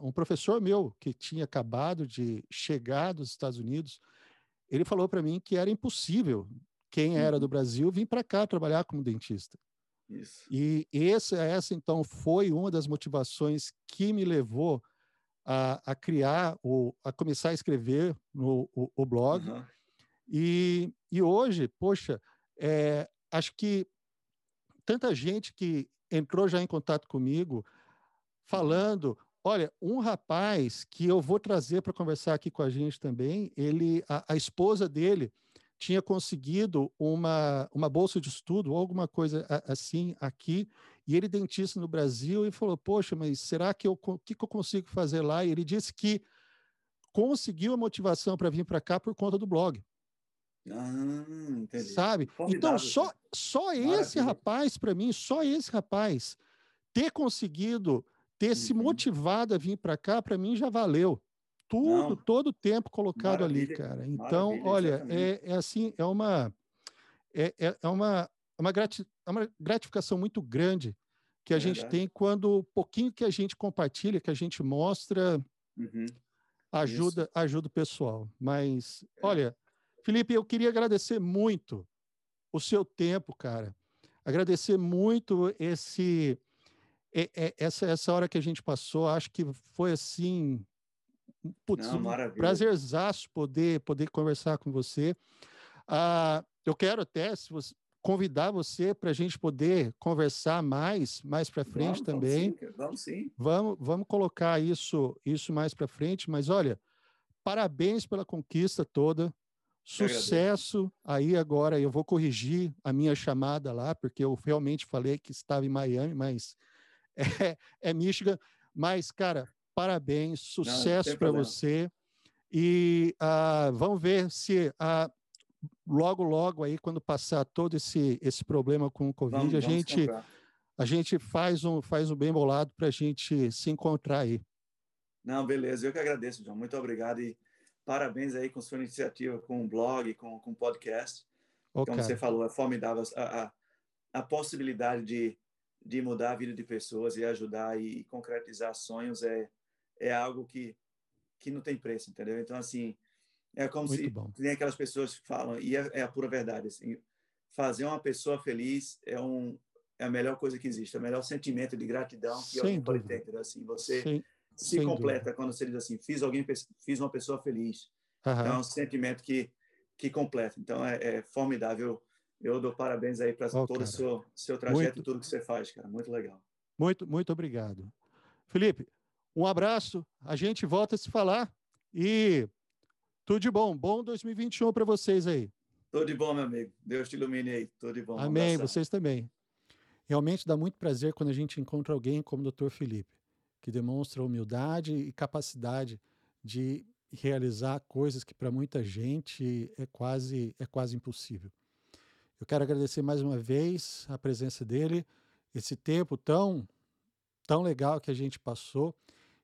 um professor meu que tinha acabado de chegar dos Estados Unidos, ele falou para mim que era impossível quem era do uhum. Brasil vir para cá trabalhar como dentista. Isso. E essa, essa, então, foi uma das motivações que me levou a, a criar, o, a começar a escrever no o, o blog. Uhum. E, e hoje, poxa, é, acho que tanta gente que entrou já em contato comigo falando Olha, um rapaz que eu vou trazer para conversar aqui com a gente também, ele, a, a, esposa dele tinha conseguido uma, uma bolsa de estudo ou alguma coisa assim aqui, e ele dentista no Brasil e falou: "Poxa, mas será que eu que, que eu consigo fazer lá?" E ele disse que conseguiu a motivação para vir para cá por conta do blog. Ah, entendi. Sabe? Então só só esse rapaz para mim, só esse rapaz ter conseguido ter uhum. se motivado a vir para cá, para mim já valeu. Tudo, Não. todo o tempo colocado Maravilha. ali, cara. Então, Maravilha, olha, é, é, assim, é uma é, é, é uma, uma, grati, é uma gratificação muito grande que a é gente tem quando o pouquinho que a gente compartilha, que a gente mostra, uhum. ajuda, ajuda o pessoal. Mas, é. olha, Felipe, eu queria agradecer muito o seu tempo, cara. Agradecer muito esse essa, essa hora que a gente passou, acho que foi assim. Putz, Não, um prazerzaço poder, poder conversar com você. Ah, eu quero até se você, convidar você para a gente poder conversar mais, mais para frente vamos, também. Vamos sim, vamos sim. Vamos, vamos colocar isso, isso mais para frente. Mas olha, parabéns pela conquista toda. Sucesso aí agora. Eu vou corrigir a minha chamada lá, porque eu realmente falei que estava em Miami, mas é, é Michigan. Mas, cara, parabéns, sucesso para você. E uh, vamos ver se uh, logo, logo aí, quando passar todo esse, esse problema com o Covid, vamos, a, gente, a gente faz um, faz um bem bolado para a gente se encontrar aí. Não, beleza. Eu que agradeço, João. Muito obrigado e parabéns aí com sua iniciativa, com o blog, com, o podcast. Okay. Como você falou, é formidável a, a, a possibilidade de de mudar a vida de pessoas e ajudar e concretizar sonhos é é algo que que não tem preço, entendeu? Então assim é como Muito se bom. tem aquelas pessoas que falam e é, é, a pura verdade assim, fazer uma pessoa feliz é um é a melhor coisa que existe, é o melhor sentimento de gratidão que Sem alguém dúvida. pode ter, entendeu? assim você Sem, se sem completa dúvida. quando você diz assim fiz alguém fiz uma pessoa feliz, uhum. então é um sentimento que que completa, então é, é formidável eu dou parabéns aí para oh, todo o seu, seu trajeto, muito, tudo que você faz, cara. Muito legal. Muito, muito obrigado. Felipe, um abraço. A gente volta a se falar e tudo de bom. Bom 2021 para vocês aí. Tudo de bom, meu amigo. Deus te ilumine aí. Tudo de bom. Amém. vocês também. Realmente dá muito prazer quando a gente encontra alguém como o Dr. Felipe, que demonstra humildade e capacidade de realizar coisas que para muita gente é quase é quase impossível. Eu quero agradecer mais uma vez a presença dele, esse tempo tão, tão legal que a gente passou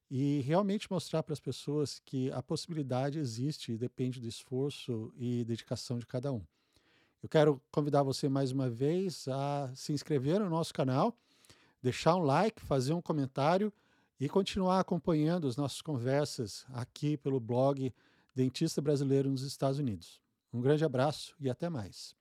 e realmente mostrar para as pessoas que a possibilidade existe e depende do esforço e dedicação de cada um. Eu quero convidar você mais uma vez a se inscrever no nosso canal, deixar um like, fazer um comentário e continuar acompanhando as nossas conversas aqui pelo blog Dentista Brasileiro nos Estados Unidos. Um grande abraço e até mais.